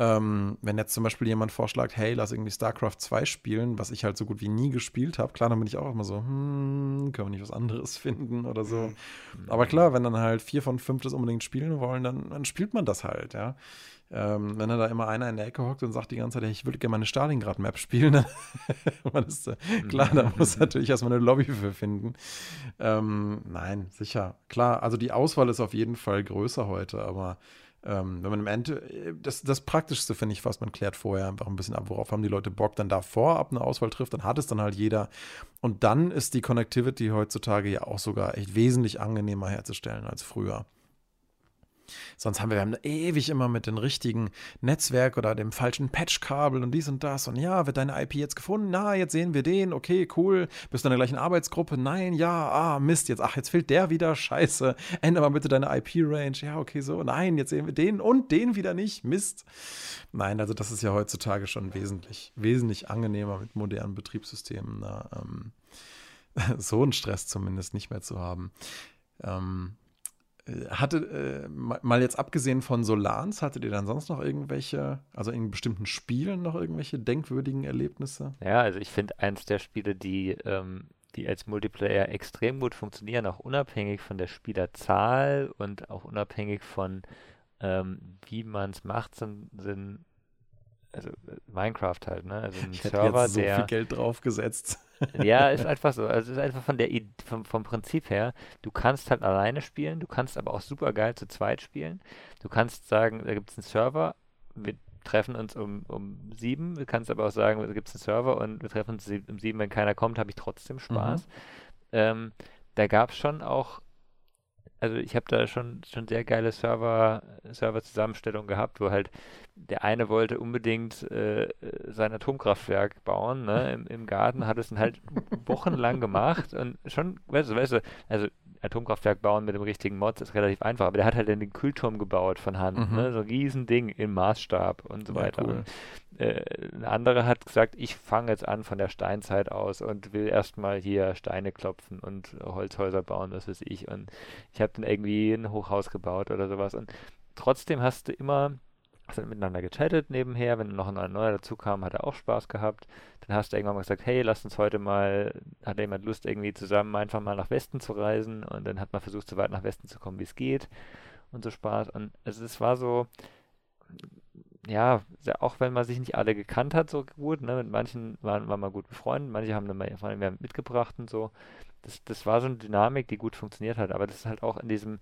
Ähm, wenn jetzt zum Beispiel jemand vorschlägt, hey, lass irgendwie StarCraft 2 spielen, was ich halt so gut wie nie gespielt habe, klar, dann bin ich auch immer so, hm, können wir nicht was anderes finden oder so. Mhm. Aber klar, wenn dann halt vier von fünf das unbedingt spielen wollen, dann, dann spielt man das halt, ja. Ähm, wenn dann da immer einer in der Ecke hockt und sagt die ganze Zeit, hey, ich würde gerne meine Stalingrad-Map spielen, dann man ist, äh, klar, da muss natürlich erstmal eine Lobby für finden. Ähm, nein, sicher. Klar, also die Auswahl ist auf jeden Fall größer heute, aber ähm, wenn man im Ende, das, das Praktischste finde ich fast, man klärt vorher einfach ein bisschen ab, worauf haben die Leute Bock, dann da vorab eine Auswahl trifft, dann hat es dann halt jeder. Und dann ist die Connectivity heutzutage ja auch sogar echt wesentlich angenehmer herzustellen als früher. Sonst haben wir, wir haben ewig immer mit dem richtigen Netzwerk oder dem falschen Patchkabel und dies und das. Und ja, wird deine IP jetzt gefunden? Na, jetzt sehen wir den. Okay, cool. Bist du in der gleichen Arbeitsgruppe? Nein, ja, ah, Mist, jetzt, ach, jetzt fehlt der wieder. Scheiße. Ändere mal bitte deine IP-Range. Ja, okay, so. Nein, jetzt sehen wir den und den wieder nicht. Mist. Nein, also das ist ja heutzutage schon wesentlich, wesentlich angenehmer mit modernen Betriebssystemen. Na, ähm, so einen Stress zumindest nicht mehr zu haben. Ähm, hatte, äh, mal jetzt abgesehen von Solans, hattet ihr dann sonst noch irgendwelche, also in bestimmten Spielen noch irgendwelche denkwürdigen Erlebnisse? Ja, also ich finde eins der Spiele, die, ähm, die als Multiplayer extrem gut funktionieren, auch unabhängig von der Spielerzahl und auch unabhängig von ähm, wie man es macht, sind, sind also Minecraft halt, ne? Also ein Ich hätte Server, jetzt so der viel Geld draufgesetzt. Ja, ist einfach so. Also es ist einfach von der vom, vom Prinzip her, du kannst halt alleine spielen, du kannst aber auch super geil zu zweit spielen. Du kannst sagen, da gibt es einen Server, wir treffen uns um, um sieben, du kannst aber auch sagen, da gibt es einen Server und wir treffen uns um sieben, wenn keiner kommt, habe ich trotzdem Spaß. Ähm, da gab es schon auch, also ich habe da schon, schon sehr geile Server, Server-Zusammenstellungen gehabt, wo halt der eine wollte unbedingt äh, sein Atomkraftwerk bauen, ne, im, im Garten, hat es dann halt wochenlang gemacht und schon, weißt du, weißt du, also Atomkraftwerk bauen mit dem richtigen Mod ist relativ einfach, aber der hat halt dann den Kühlturm gebaut von Hand, Mhm. ne, so ein Riesending im Maßstab und so Ja, weiter. cool. Und, äh, ein anderer hat gesagt, ich fange jetzt an von der Steinzeit aus und will erstmal hier Steine klopfen und Holzhäuser bauen, was weiß ich. Und ich habe dann irgendwie ein Hochhaus gebaut oder sowas. Und trotzdem hast du immer dann miteinander gechattet nebenher. Wenn noch ein neuer dazu kam, hat er auch Spaß gehabt. Dann hast du irgendwann mal gesagt, hey, lass uns heute mal, hat jemand Lust, irgendwie zusammen einfach mal nach Westen zu reisen? Und dann hat man versucht, so weit nach Westen zu kommen, wie es geht. Und so Spaß. Und also es war so, ja, auch wenn man sich nicht alle gekannt hat, so gut, ne, mit manchen waren, waren wir gut befreundet, manche haben dann mal mitgebracht und so. Das, das war so eine Dynamik, die gut funktioniert hat, aber das ist halt auch in diesem,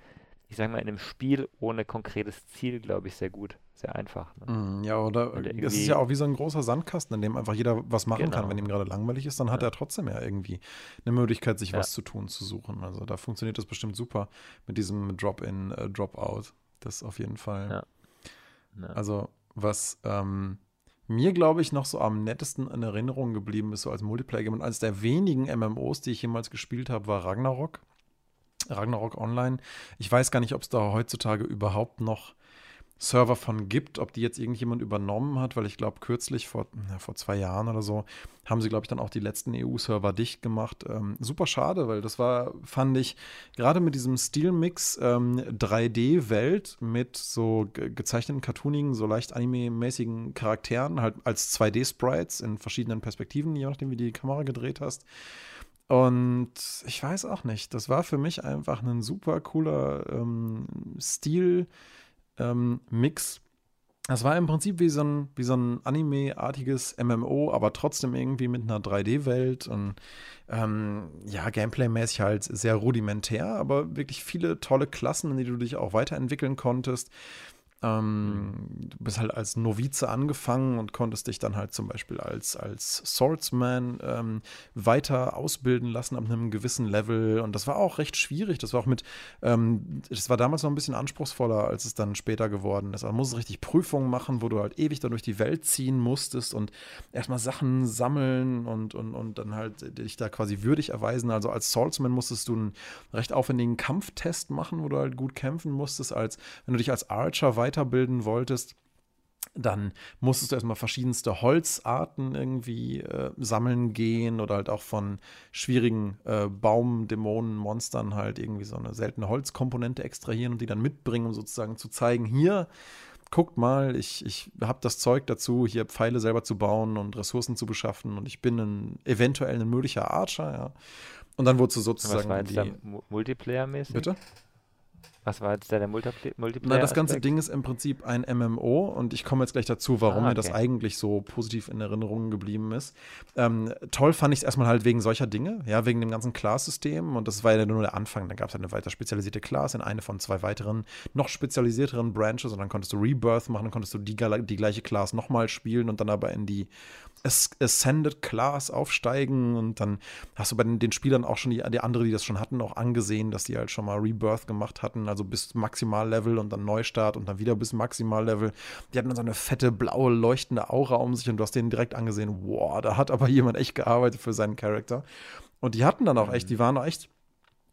ich sag mal, in einem Spiel ohne konkretes Ziel, glaube ich, sehr gut, sehr einfach. Ne? Mm, Ja, oder es ist ja auch wie so ein großer Sandkasten, in dem einfach jeder was machen kann. Genau. Wenn ihm gerade langweilig ist, dann hat Ja. er trotzdem ja irgendwie eine Möglichkeit, sich Ja. was zu tun, zu suchen. Also da funktioniert das bestimmt super mit diesem Drop-in, äh, Drop-out. Das auf jeden Fall. Ja. Also, was ähm, mir, glaube ich, noch so am nettesten in Erinnerung geblieben ist, so als Multiplayer-Game und eines der wenigen MMOs, die ich jemals gespielt habe, war Ragnarok. Ragnarok Online. Ich weiß gar nicht, ob es da heutzutage überhaupt noch Server von gibt, ob die jetzt irgendjemand übernommen hat, weil ich glaube, kürzlich vor, na, vor zwei Jahren oder so, haben sie, glaube ich, dann auch die letzten EU-Server dicht gemacht. Ähm, super schade, weil das war, fand ich, gerade mit diesem Stilmix ähm, 3D-Welt mit so ge gezeichneten, cartoonigen, so leicht anime-mäßigen Charakteren, halt als 2D-Sprites in verschiedenen Perspektiven, je nachdem, wie die Kamera gedreht hast. Und ich weiß auch nicht, das war für mich einfach ein super cooler ähm, Stil. Ähm, Mix. Das war im Prinzip wie so ein, wie so ein Anime-artiges MMO, aber trotzdem irgendwie mit einer 3D-Welt und ähm, ja, Gameplay-mäßig halt sehr rudimentär, aber wirklich viele tolle Klassen, in die du dich auch weiterentwickeln konntest. Ähm, du bist halt als Novize angefangen und konntest dich dann halt zum Beispiel als, als Swordsman ähm, weiter ausbilden lassen ab einem gewissen Level. Und das war auch recht schwierig. Das war auch mit, ähm, das war damals noch ein bisschen anspruchsvoller, als es dann später geworden ist. Also man muss richtig Prüfungen machen, wo du halt ewig dann durch die Welt ziehen musstest und erstmal Sachen sammeln und, und, und dann halt dich da quasi würdig erweisen. Also als Swordsman musstest du einen recht aufwendigen Kampftest machen, wo du halt gut kämpfen musstest, als wenn du dich als Archer weiterbilden wolltest dann musstest du erstmal verschiedenste Holzarten irgendwie äh, sammeln gehen oder halt auch von schwierigen äh, Baumdämonen, Monstern halt irgendwie so eine seltene Holzkomponente extrahieren und die dann mitbringen, um sozusagen zu zeigen, hier, guckt mal, ich, ich habe das Zeug dazu, hier Pfeile selber zu bauen und Ressourcen zu beschaffen und ich bin ein, eventuell ein möglicher Archer, ja. Und dann wurdest du sozusagen. Was war jetzt die, Multiplayer-mäßig? Bitte? Was war jetzt da der Multipl Multiplayer? Na, das ganze Ding ist im Prinzip ein MMO und ich komme jetzt gleich dazu, warum ah, okay. mir das eigentlich so positiv in Erinnerung geblieben ist. Ähm, toll fand ich es erstmal halt wegen solcher Dinge, ja, wegen dem ganzen Class-System und das war ja nur der Anfang. Dann gab es eine weiter spezialisierte Class in eine von zwei weiteren, noch spezialisierteren Branches und dann konntest du Rebirth machen, dann konntest du die, die gleiche Class nochmal spielen und dann aber in die Ascended Class aufsteigen und dann hast du bei den, den Spielern auch schon die, die andere, die das schon hatten, auch angesehen, dass die halt schon mal Rebirth gemacht hatten, also bis Maximallevel und dann Neustart und dann wieder bis Maximallevel. Die hatten dann so eine fette, blaue, leuchtende Aura um sich und du hast denen direkt angesehen, wow, da hat aber jemand echt gearbeitet für seinen Charakter. Und die hatten dann auch echt, die waren auch echt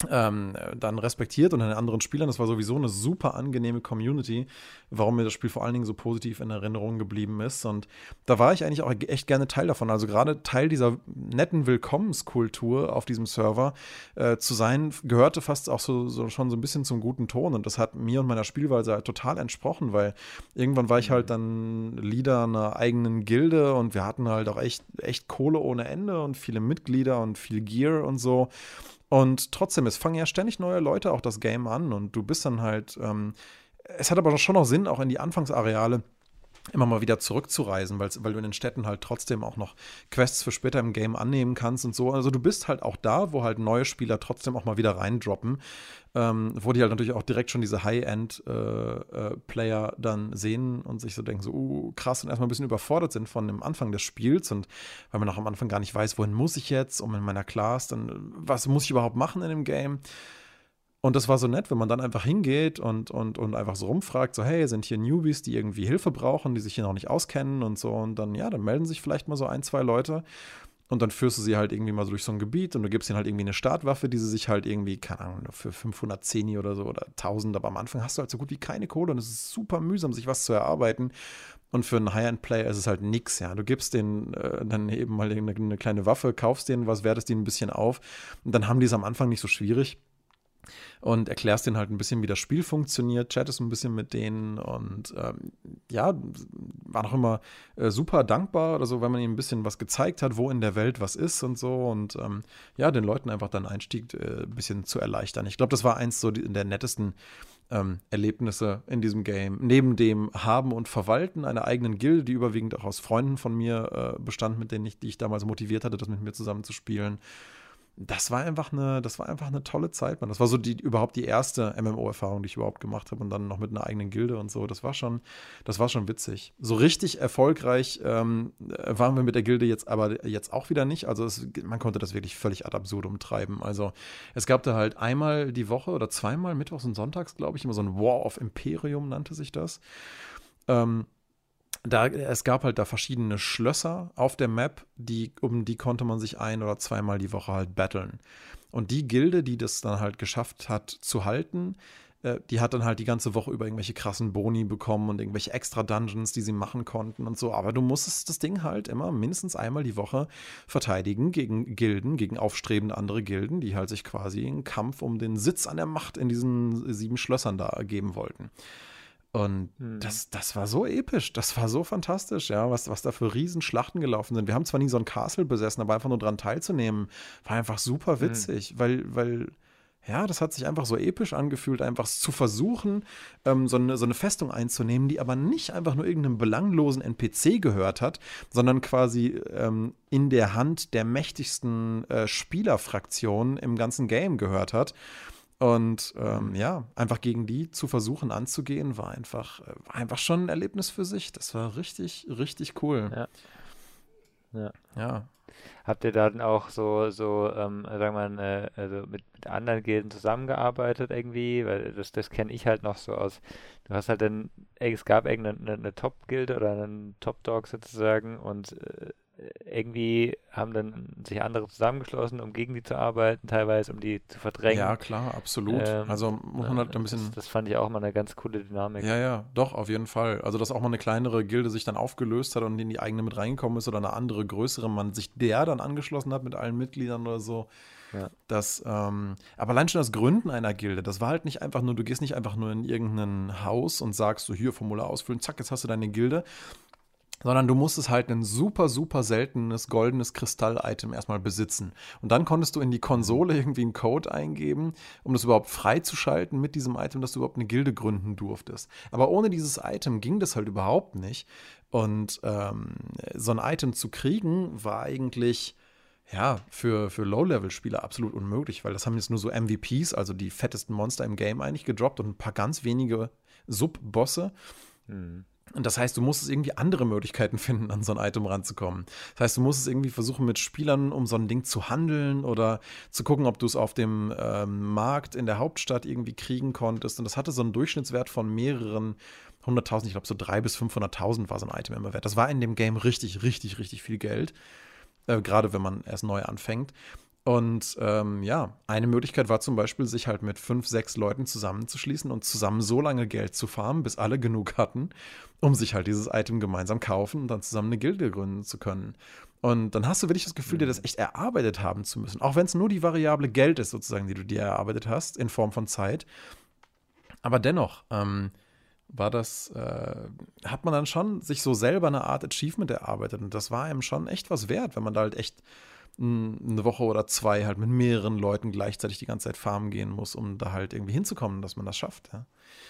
ähm, dann respektiert und den anderen Spielern. Das war sowieso eine super angenehme Community, warum mir das Spiel vor allen Dingen so positiv in Erinnerung geblieben ist. Und da war ich eigentlich auch echt gerne Teil davon. Also gerade Teil dieser netten Willkommenskultur auf diesem Server äh, zu sein, gehörte fast auch so, so, schon so ein bisschen zum guten Ton. Und das hat mir und meiner Spielweise halt total entsprochen, weil irgendwann war ich halt dann Leader einer eigenen Gilde und wir hatten halt auch echt, echt Kohle ohne Ende und viele Mitglieder und viel Gear und so. Und trotzdem, es fangen ja ständig neue Leute auch das Game an und du bist dann halt, ähm, es hat aber schon noch Sinn, auch in die Anfangsareale immer mal wieder zurückzureisen, weil, du in den Städten halt trotzdem auch noch Quests für später im Game annehmen kannst und so. Also du bist halt auch da, wo halt neue Spieler trotzdem auch mal wieder reindroppen, ähm, wo die halt natürlich auch direkt schon diese High-End-Player äh, äh, dann sehen und sich so denken, so, uh, krass, und erstmal ein bisschen überfordert sind von dem Anfang des Spiels und weil man auch am Anfang gar nicht weiß, wohin muss ich jetzt, um in meiner Class, dann, was muss ich überhaupt machen in dem Game? Und das war so nett, wenn man dann einfach hingeht und, und, und einfach so rumfragt, so, hey, sind hier Newbies, die irgendwie Hilfe brauchen, die sich hier noch nicht auskennen und so. Und dann, ja, dann melden sich vielleicht mal so ein, zwei Leute. Und dann führst du sie halt irgendwie mal so durch so ein Gebiet und du gibst ihnen halt irgendwie eine Startwaffe, die sie sich halt irgendwie, keine Ahnung, für 500 Zeni oder so oder 1000, aber am Anfang hast du halt so gut wie keine Kohle und es ist super mühsam, sich was zu erarbeiten. Und für einen High-End-Player ist es halt nix, ja. Du gibst denen äh, dann eben mal eine, eine, kleine Waffe, kaufst denen was, wertest die ein bisschen auf und dann haben die es am Anfang nicht so schwierig und erklärst denen halt ein bisschen, wie das Spiel funktioniert, chattest ein bisschen mit denen und ähm, ja, war noch immer äh, super dankbar oder so, wenn man ihnen ein bisschen was gezeigt hat, wo in der Welt was ist und so und ähm, ja, den Leuten einfach dann Einstieg äh, ein bisschen zu erleichtern. Ich glaube, das war eins so die, der nettesten ähm, Erlebnisse in diesem Game. Neben dem Haben und Verwalten einer eigenen Gilde, die überwiegend auch aus Freunden von mir äh, bestand, mit denen ich, die ich damals motiviert hatte, das mit mir zusammen zu spielen das war einfach eine, das war einfach eine tolle Zeit, man. Das war so die überhaupt die erste MMO-Erfahrung, die ich überhaupt gemacht habe und dann noch mit einer eigenen Gilde und so. Das war schon, das war schon witzig. So richtig erfolgreich ähm, waren wir mit der Gilde jetzt aber jetzt auch wieder nicht. Also es, man konnte das wirklich völlig ad absurdum treiben. Also es gab da halt einmal die Woche oder zweimal, mittwochs und sonntags, glaube ich, immer so ein War of Imperium nannte sich das. Ähm, da, es gab halt da verschiedene Schlösser auf der Map, die, um die konnte man sich ein- oder zweimal die Woche halt battlen. Und die Gilde, die das dann halt geschafft hat zu halten, äh, die hat dann halt die ganze Woche über irgendwelche krassen Boni bekommen und irgendwelche extra Dungeons, die sie machen konnten und so. Aber du musstest das Ding halt immer mindestens einmal die Woche verteidigen gegen Gilden, gegen aufstrebende andere Gilden, die halt sich quasi einen Kampf um den Sitz an der Macht in diesen sieben Schlössern da geben wollten. Und hm. das, das war so episch, das war so fantastisch, ja, was, was da für Riesenschlachten gelaufen sind. Wir haben zwar nie so ein Castle besessen, aber einfach nur dran teilzunehmen, war einfach super hm. witzig, hm. weil, weil, ja, das hat sich einfach so episch angefühlt, einfach zu versuchen, ähm, so, eine, so eine Festung einzunehmen, die aber nicht einfach nur irgendeinem belanglosen NPC gehört hat, sondern quasi ähm, in der Hand der mächtigsten äh, Spielerfraktion im ganzen Game gehört hat Und ähm, ja, einfach gegen die zu versuchen anzugehen, war einfach, äh, war einfach schon ein Erlebnis für sich. Das war richtig, richtig cool. Ja. Ja. Ja. Habt ihr dann auch so, so, ähm, sagen wir mal, äh, also mit, mit anderen Gilden zusammengearbeitet irgendwie? Weil das, das kenne ich halt noch so aus. Du hast halt dann, es gab irgendeine eine, eine Top-Gilde oder einen Top-Dog sozusagen und äh, irgendwie haben dann sich andere zusammengeschlossen, um gegen die zu arbeiten, teilweise um die zu verdrängen. Ja, klar, absolut. Ähm, also muss man halt ein bisschen. Das, das fand ich auch mal eine ganz coole Dynamik. Ja, ja, doch, auf jeden Fall. Also, dass auch mal eine kleinere Gilde sich dann aufgelöst hat und in die eigene mit reingekommen ist oder eine andere größere, man sich der dann angeschlossen hat mit allen Mitgliedern oder so. Ja. Das, ähm, aber allein schon das Gründen einer Gilde, das war halt nicht einfach nur, du gehst nicht einfach nur in irgendein Haus und sagst so, hier Formular ausfüllen, zack, jetzt hast du deine Gilde, sondern du musstest halt ein super, super seltenes goldenes Kristall-Item erstmal besitzen. Und dann konntest du in die Konsole irgendwie einen Code eingeben, um das überhaupt freizuschalten mit diesem Item, dass du überhaupt eine Gilde gründen durftest. Aber ohne dieses Item ging das halt überhaupt nicht. Und ähm, so ein Item zu kriegen, war eigentlich ja, für, für Low-Level-Spieler absolut unmöglich, weil das haben jetzt nur so MVPs, also die fettesten Monster im Game eigentlich gedroppt und ein paar ganz wenige Sub-Bosse. Mhm. Und das heißt, du musst es irgendwie andere Möglichkeiten finden, an so ein Item ranzukommen. Das heißt, du musst es irgendwie versuchen, mit Spielern um so ein Ding zu handeln oder zu gucken, ob du es auf dem ähm, Markt in der Hauptstadt irgendwie kriegen konntest. Und das hatte so einen Durchschnittswert von mehreren 100.000, ich glaube so 300.000 bis 500.000 war so ein Item immer wert. Das war in dem Game richtig, richtig, richtig viel Geld. Äh, Gerade wenn man erst neu anfängt. Und ähm, ja, eine Möglichkeit war zum Beispiel, sich halt mit fünf, sechs Leuten zusammenzuschließen und zusammen so lange Geld zu farmen, bis alle genug hatten, um sich halt dieses Item gemeinsam kaufen und dann zusammen eine Gilde gründen zu können. Und dann hast du wirklich das Gefühl, dir das echt erarbeitet haben zu müssen. Auch wenn es nur die Variable Geld ist, sozusagen, die du dir erarbeitet hast, in Form von Zeit. Aber dennoch, ähm, war das, äh, hat man dann schon sich so selber eine Art Achievement erarbeitet. Und das war einem schon echt was wert, wenn man da halt echt eine Woche oder zwei halt mit mehreren Leuten gleichzeitig die ganze Zeit farmen gehen muss, um da halt irgendwie hinzukommen, dass man das schafft. Ja.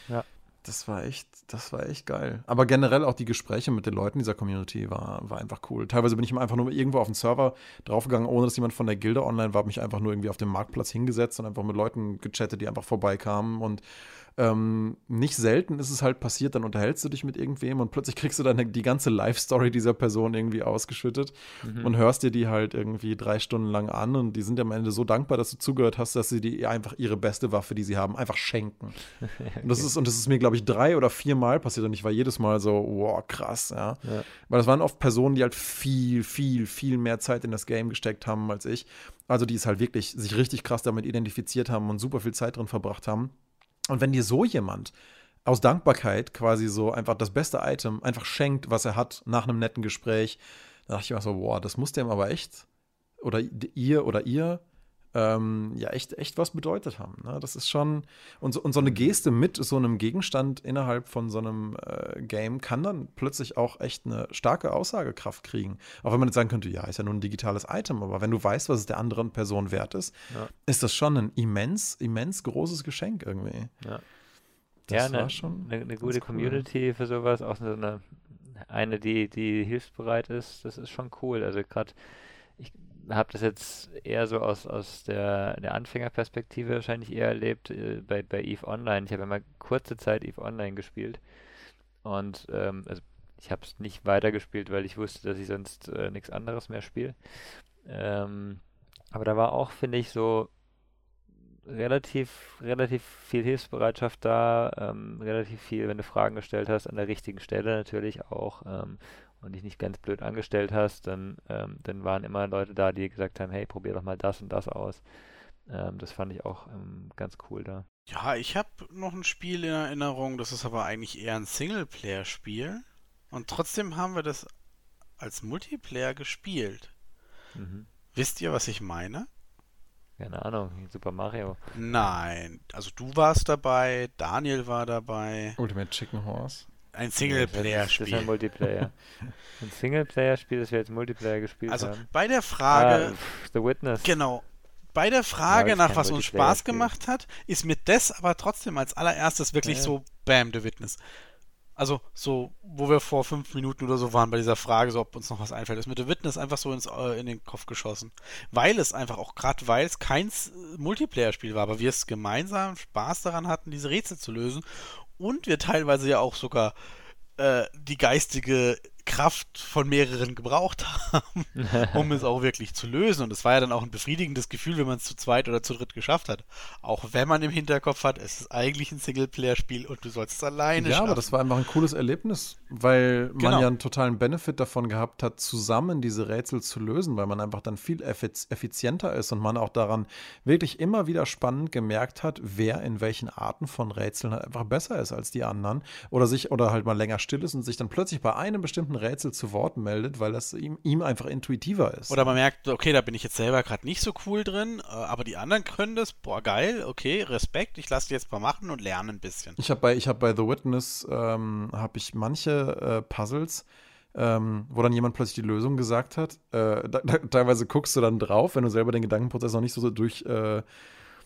ja. Das war echt, das war echt geil. Aber generell auch die Gespräche mit den Leuten dieser Community war, war einfach cool. Teilweise bin ich einfach nur irgendwo auf den Server draufgegangen, ohne dass jemand von der Gilde online war, habe mich einfach nur irgendwie auf dem Marktplatz hingesetzt und einfach mit Leuten gechattet, die einfach vorbeikamen und ähm, nicht selten ist es halt passiert, dann unterhältst du dich mit irgendwem und plötzlich kriegst du dann die ganze Life-Story dieser Person irgendwie ausgeschüttet mhm. und hörst dir die halt irgendwie drei Stunden lang an und die sind am Ende so dankbar, dass du zugehört hast, dass sie dir einfach ihre beste Waffe, die sie haben, einfach schenken. okay. Und das ist, und das ist mir, glaube ich, drei oder vier Mal passiert und ich war jedes Mal so, wow, krass, ja. ja. Weil das waren oft Personen, die halt viel, viel, viel mehr Zeit in das Game gesteckt haben als ich. Also die es halt wirklich sich richtig krass damit identifiziert haben und super viel Zeit drin verbracht haben. Und wenn dir so jemand aus Dankbarkeit quasi so einfach das beste Item einfach schenkt, was er hat, nach einem netten Gespräch, da dachte ich mir so, boah, das muss dem aber echt, oder ihr oder ihr, ähm, ja, echt, echt was bedeutet haben. Ne? Das ist schon, und so, und so eine Geste mit so einem Gegenstand innerhalb von so einem äh, Game kann dann plötzlich auch echt eine starke Aussagekraft kriegen. Auch wenn man jetzt sagen könnte, ja, ist ja nur ein digitales Item, aber wenn du weißt, was es der anderen Person wert ist, ja. ist das schon ein immens, immens großes Geschenk irgendwie. Ja. Das ja, war eine, schon eine, ganz gute cool. Community für sowas, auch so eine, eine, die, die hilfsbereit ist, das ist schon cool. Also gerade, ich habe das jetzt eher so aus, aus der, der Anfängerperspektive wahrscheinlich eher erlebt äh, bei, bei EVE Online. Ich habe immer kurze Zeit EVE Online gespielt und ähm, also ich habe es nicht weitergespielt, weil ich wusste, dass ich sonst äh, nichts anderes mehr spiele. Ähm, aber da war auch, finde ich, so relativ, relativ viel Hilfsbereitschaft da, ähm, relativ viel, wenn du Fragen gestellt hast, an der richtigen Stelle natürlich auch ähm, und dich nicht ganz blöd angestellt hast, dann, ähm, dann waren immer Leute da, die gesagt haben, hey, probier doch mal das und das aus. Ähm, das fand ich auch ähm, ganz cool da. Ja, ich habe noch ein Spiel in Erinnerung, das ist aber eigentlich eher ein Singleplayer-Spiel. Und trotzdem haben wir das als Multiplayer gespielt. Mhm. Wisst ihr, was ich meine? Keine Ahnung, Super Mario. Nein, also du warst dabei, Daniel war dabei. Ultimate Chicken Horse. Ein Das ist ein Singleplayer-Spiel. Multiplayer. ein Singleplayer-Spiel, das wir jetzt Multiplayer gespielt Also haben. bei der Ah, Frage, pff, The Witness. genau, bei der Frage Ja, nach was uns. Spaß gemacht hat, ist mir das aber trotzdem als allererstes wirklich Ja. so, bam, The Witness. Also so, wo wir vor fünf Minuten oder so waren bei dieser Frage, so ob uns noch was einfällt, ist mit The Witness einfach so ins, äh, in den Kopf geschossen. Weil es einfach auch gerade, weil es kein Multiplayer-Spiel war, aber wir es gemeinsam Spaß daran hatten, diese Rätsel zu lösen und wir teilweise ja auch sogar äh, die geistige Kraft von mehreren gebraucht haben, um es auch wirklich zu lösen. Und es war ja dann auch ein befriedigendes Gefühl, wenn man es zu zweit oder zu dritt geschafft hat. Auch wenn man im Hinterkopf hat, es ist eigentlich ein Singleplayer-Spiel und du sollst es alleine ja, schaffen. Ja, aber das war einfach ein cooles Erlebnis, weil man genau. ja einen totalen Benefit davon gehabt hat, zusammen diese Rätsel zu lösen, weil man einfach dann viel effizienter ist und man auch daran wirklich immer wieder spannend gemerkt hat, wer in welchen Arten von Rätseln halt einfach besser ist als die anderen oder sich oder halt mal länger still ist und sich dann plötzlich bei einem bestimmten Rätsel zu Wort meldet, weil das ihm, ihm einfach intuitiver ist. Oder man merkt, okay, da bin ich jetzt selber gerade nicht so cool drin, äh, aber die anderen können das, boah, geil, okay, Respekt, ich lasse die jetzt mal machen und lerne ein bisschen. Ich habe bei, hab bei The Witness, ähm, habe ich manche äh, Puzzles, ähm, wo dann jemand plötzlich die Lösung gesagt hat. Äh, da, da, teilweise guckst du dann drauf, wenn du selber den Gedankenprozess noch nicht so, so durch äh,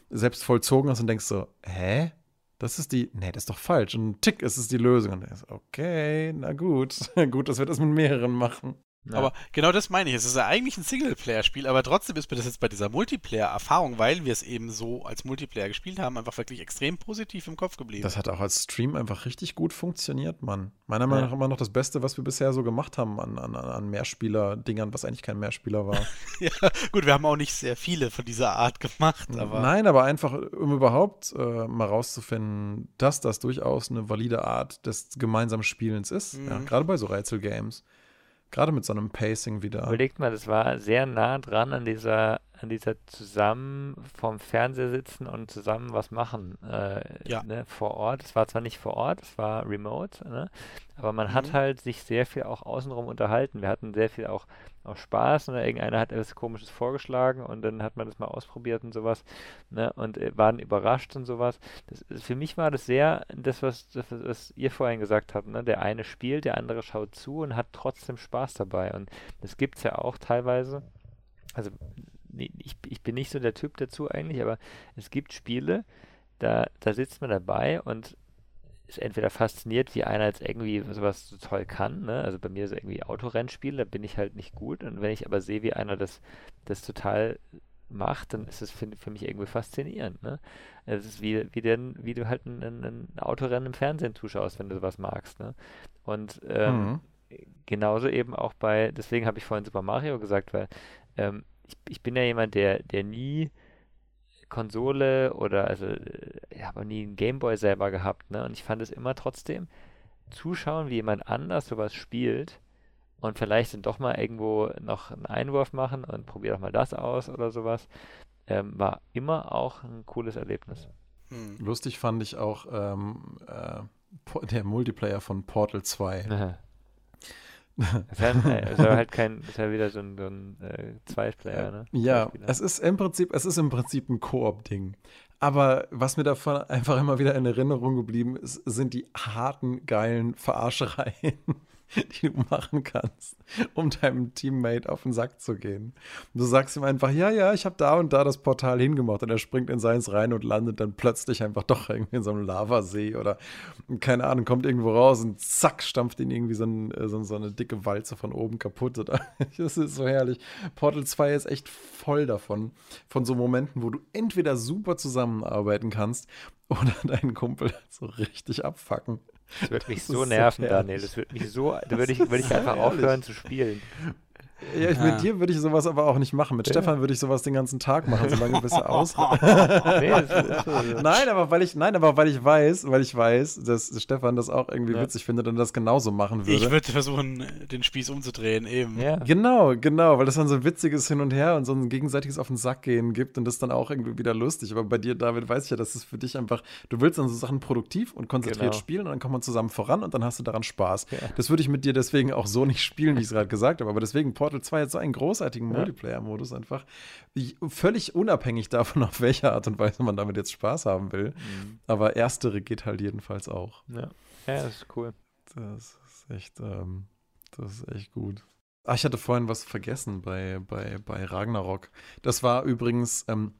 selbst vollzogen hast und denkst so, hä? Das ist die, nee, das ist doch falsch. Und Tick ist es die Lösung. Und ist, okay, na gut. gut, dass wir das mit mehreren machen. Ja. Aber genau das meine ich. Es ist ja eigentlich ein Singleplayer-Spiel, aber trotzdem ist mir das jetzt bei dieser Multiplayer-Erfahrung, weil wir es eben so als Multiplayer gespielt haben, einfach wirklich extrem positiv im Kopf geblieben. Das hat auch als Stream einfach richtig gut funktioniert, Mann. Meiner Meinung nach immer noch das Beste, was wir bisher so gemacht haben an, an, an Mehrspieler-Dingern, was eigentlich kein Mehrspieler war. ja, gut, wir haben auch nicht sehr viele von dieser Art gemacht. Aber Nein, aber einfach, um überhaupt äh, mal rauszufinden, dass das durchaus eine valide Art des gemeinsamen Spielens ist. Mhm. Ja, gerade bei so Rätselgames. Gerade mit so einem Pacing wieder. Überlegt mal, das war sehr nah dran an dieser, dieser zusammen vorm Fernseher sitzen und zusammen was machen äh, ja. ne, vor Ort. Es war zwar nicht vor Ort, es war remote, ne? aber man mhm. hat halt sich sehr viel auch außenrum unterhalten. Wir hatten sehr viel auch auch Spaß. Ne? Irgendeiner hat etwas Komisches vorgeschlagen und dann hat man das mal ausprobiert und sowas ne? und äh, waren überrascht und sowas. Das, für mich war das sehr das, was, das, was ihr vorhin gesagt habt. Ne? Der eine spielt, der andere schaut zu und hat trotzdem Spaß dabei. Und das gibt es ja auch teilweise. Also ich, ich bin nicht so der Typ dazu eigentlich, aber es gibt Spiele, da, da sitzt man dabei und ist entweder fasziniert, wie einer jetzt irgendwie sowas so toll kann, ne? Also bei mir so irgendwie Autorennspiel, da bin ich halt nicht gut. Und wenn ich aber sehe, wie einer das, das total macht, dann ist es für, für mich irgendwie faszinierend, ne? Es ist wie, wie, denn, wie du halt ein, ein Autorennen im Fernsehen zuschaust, wenn du sowas magst, ne? Und ähm, mhm. genauso eben auch bei, deswegen habe ich vorhin Super Mario gesagt, weil ähm, ich, ich bin ja jemand, der, der nie Konsole oder also ich habe nie einen Gameboy selber gehabt, ne? Und ich fand es immer trotzdem zuschauen, wie jemand anders sowas spielt und vielleicht dann doch mal irgendwo noch einen Einwurf machen und probier doch mal das aus oder sowas, ähm, war immer auch ein cooles Erlebnis. Hm. Lustig fand ich auch ähm, äh, der Multiplayer von Portal 2. Es ist, halt, halt kein, ist halt wieder so ein, so ein äh, Zweiplayer, ne? Ja, es ist im Prinzip, es ist im Prinzip ein Koop-Ding. Aber was mir davon einfach immer wieder in Erinnerung geblieben ist, sind die harten, geilen Verarschereien. die du machen kannst, um deinem Teammate auf den Sack zu gehen. Du sagst ihm einfach, ja, ja, ich habe da und da das Portal hingemacht und er springt in seins rein und landet dann plötzlich einfach doch irgendwie in so einem Lavasee oder keine Ahnung, kommt irgendwo raus und zack, stampft ihn irgendwie so, ein, äh, so, so eine dicke Walze von oben kaputt. Oder? Das ist so herrlich. Portal 2 ist echt voll davon, von so Momenten, wo du entweder super zusammenarbeiten kannst oder deinen Kumpel so richtig abfacken. Das wird mich das so nerven, so Daniel. Das wird mich so, da würde ich, würd ich einfach aufhören zu spielen. Ja, ich, mit dir würde ich sowas aber auch nicht machen. Mit ja. Stefan würde ich sowas den ganzen Tag machen, solange bis er aus. nein, aber weil ich, nein, aber weil ich weiß, weil ich weiß, dass Stefan das auch irgendwie ja. witzig findet und das genauso machen würde. Ich würde versuchen, den Spieß umzudrehen, eben. Ja. Genau, genau, weil das dann so ein witziges Hin und Her und so ein gegenseitiges auf den Sack gehen gibt und das dann auch irgendwie wieder lustig. Aber bei dir, David, weiß ich ja, dass es für dich einfach, du willst dann so Sachen produktiv und konzentriert genau. spielen und dann kommt man zusammen voran und dann hast du daran Spaß. Das würde ich mit dir deswegen auch so nicht spielen, wie ich es gerade gesagt habe. Aber deswegen Portal 2 hat so einen großartigen ja. Multiplayer-Modus einfach. Völlig unabhängig davon, auf welche Art und Weise man damit jetzt Spaß haben will. Mhm. Aber erstere geht halt jedenfalls auch. Ja, ja das ist cool. Das ist echt, ähm, das ist echt gut. Ach, ich hatte vorhin was vergessen bei, bei, bei Ragnarok. Das war übrigens, ähm,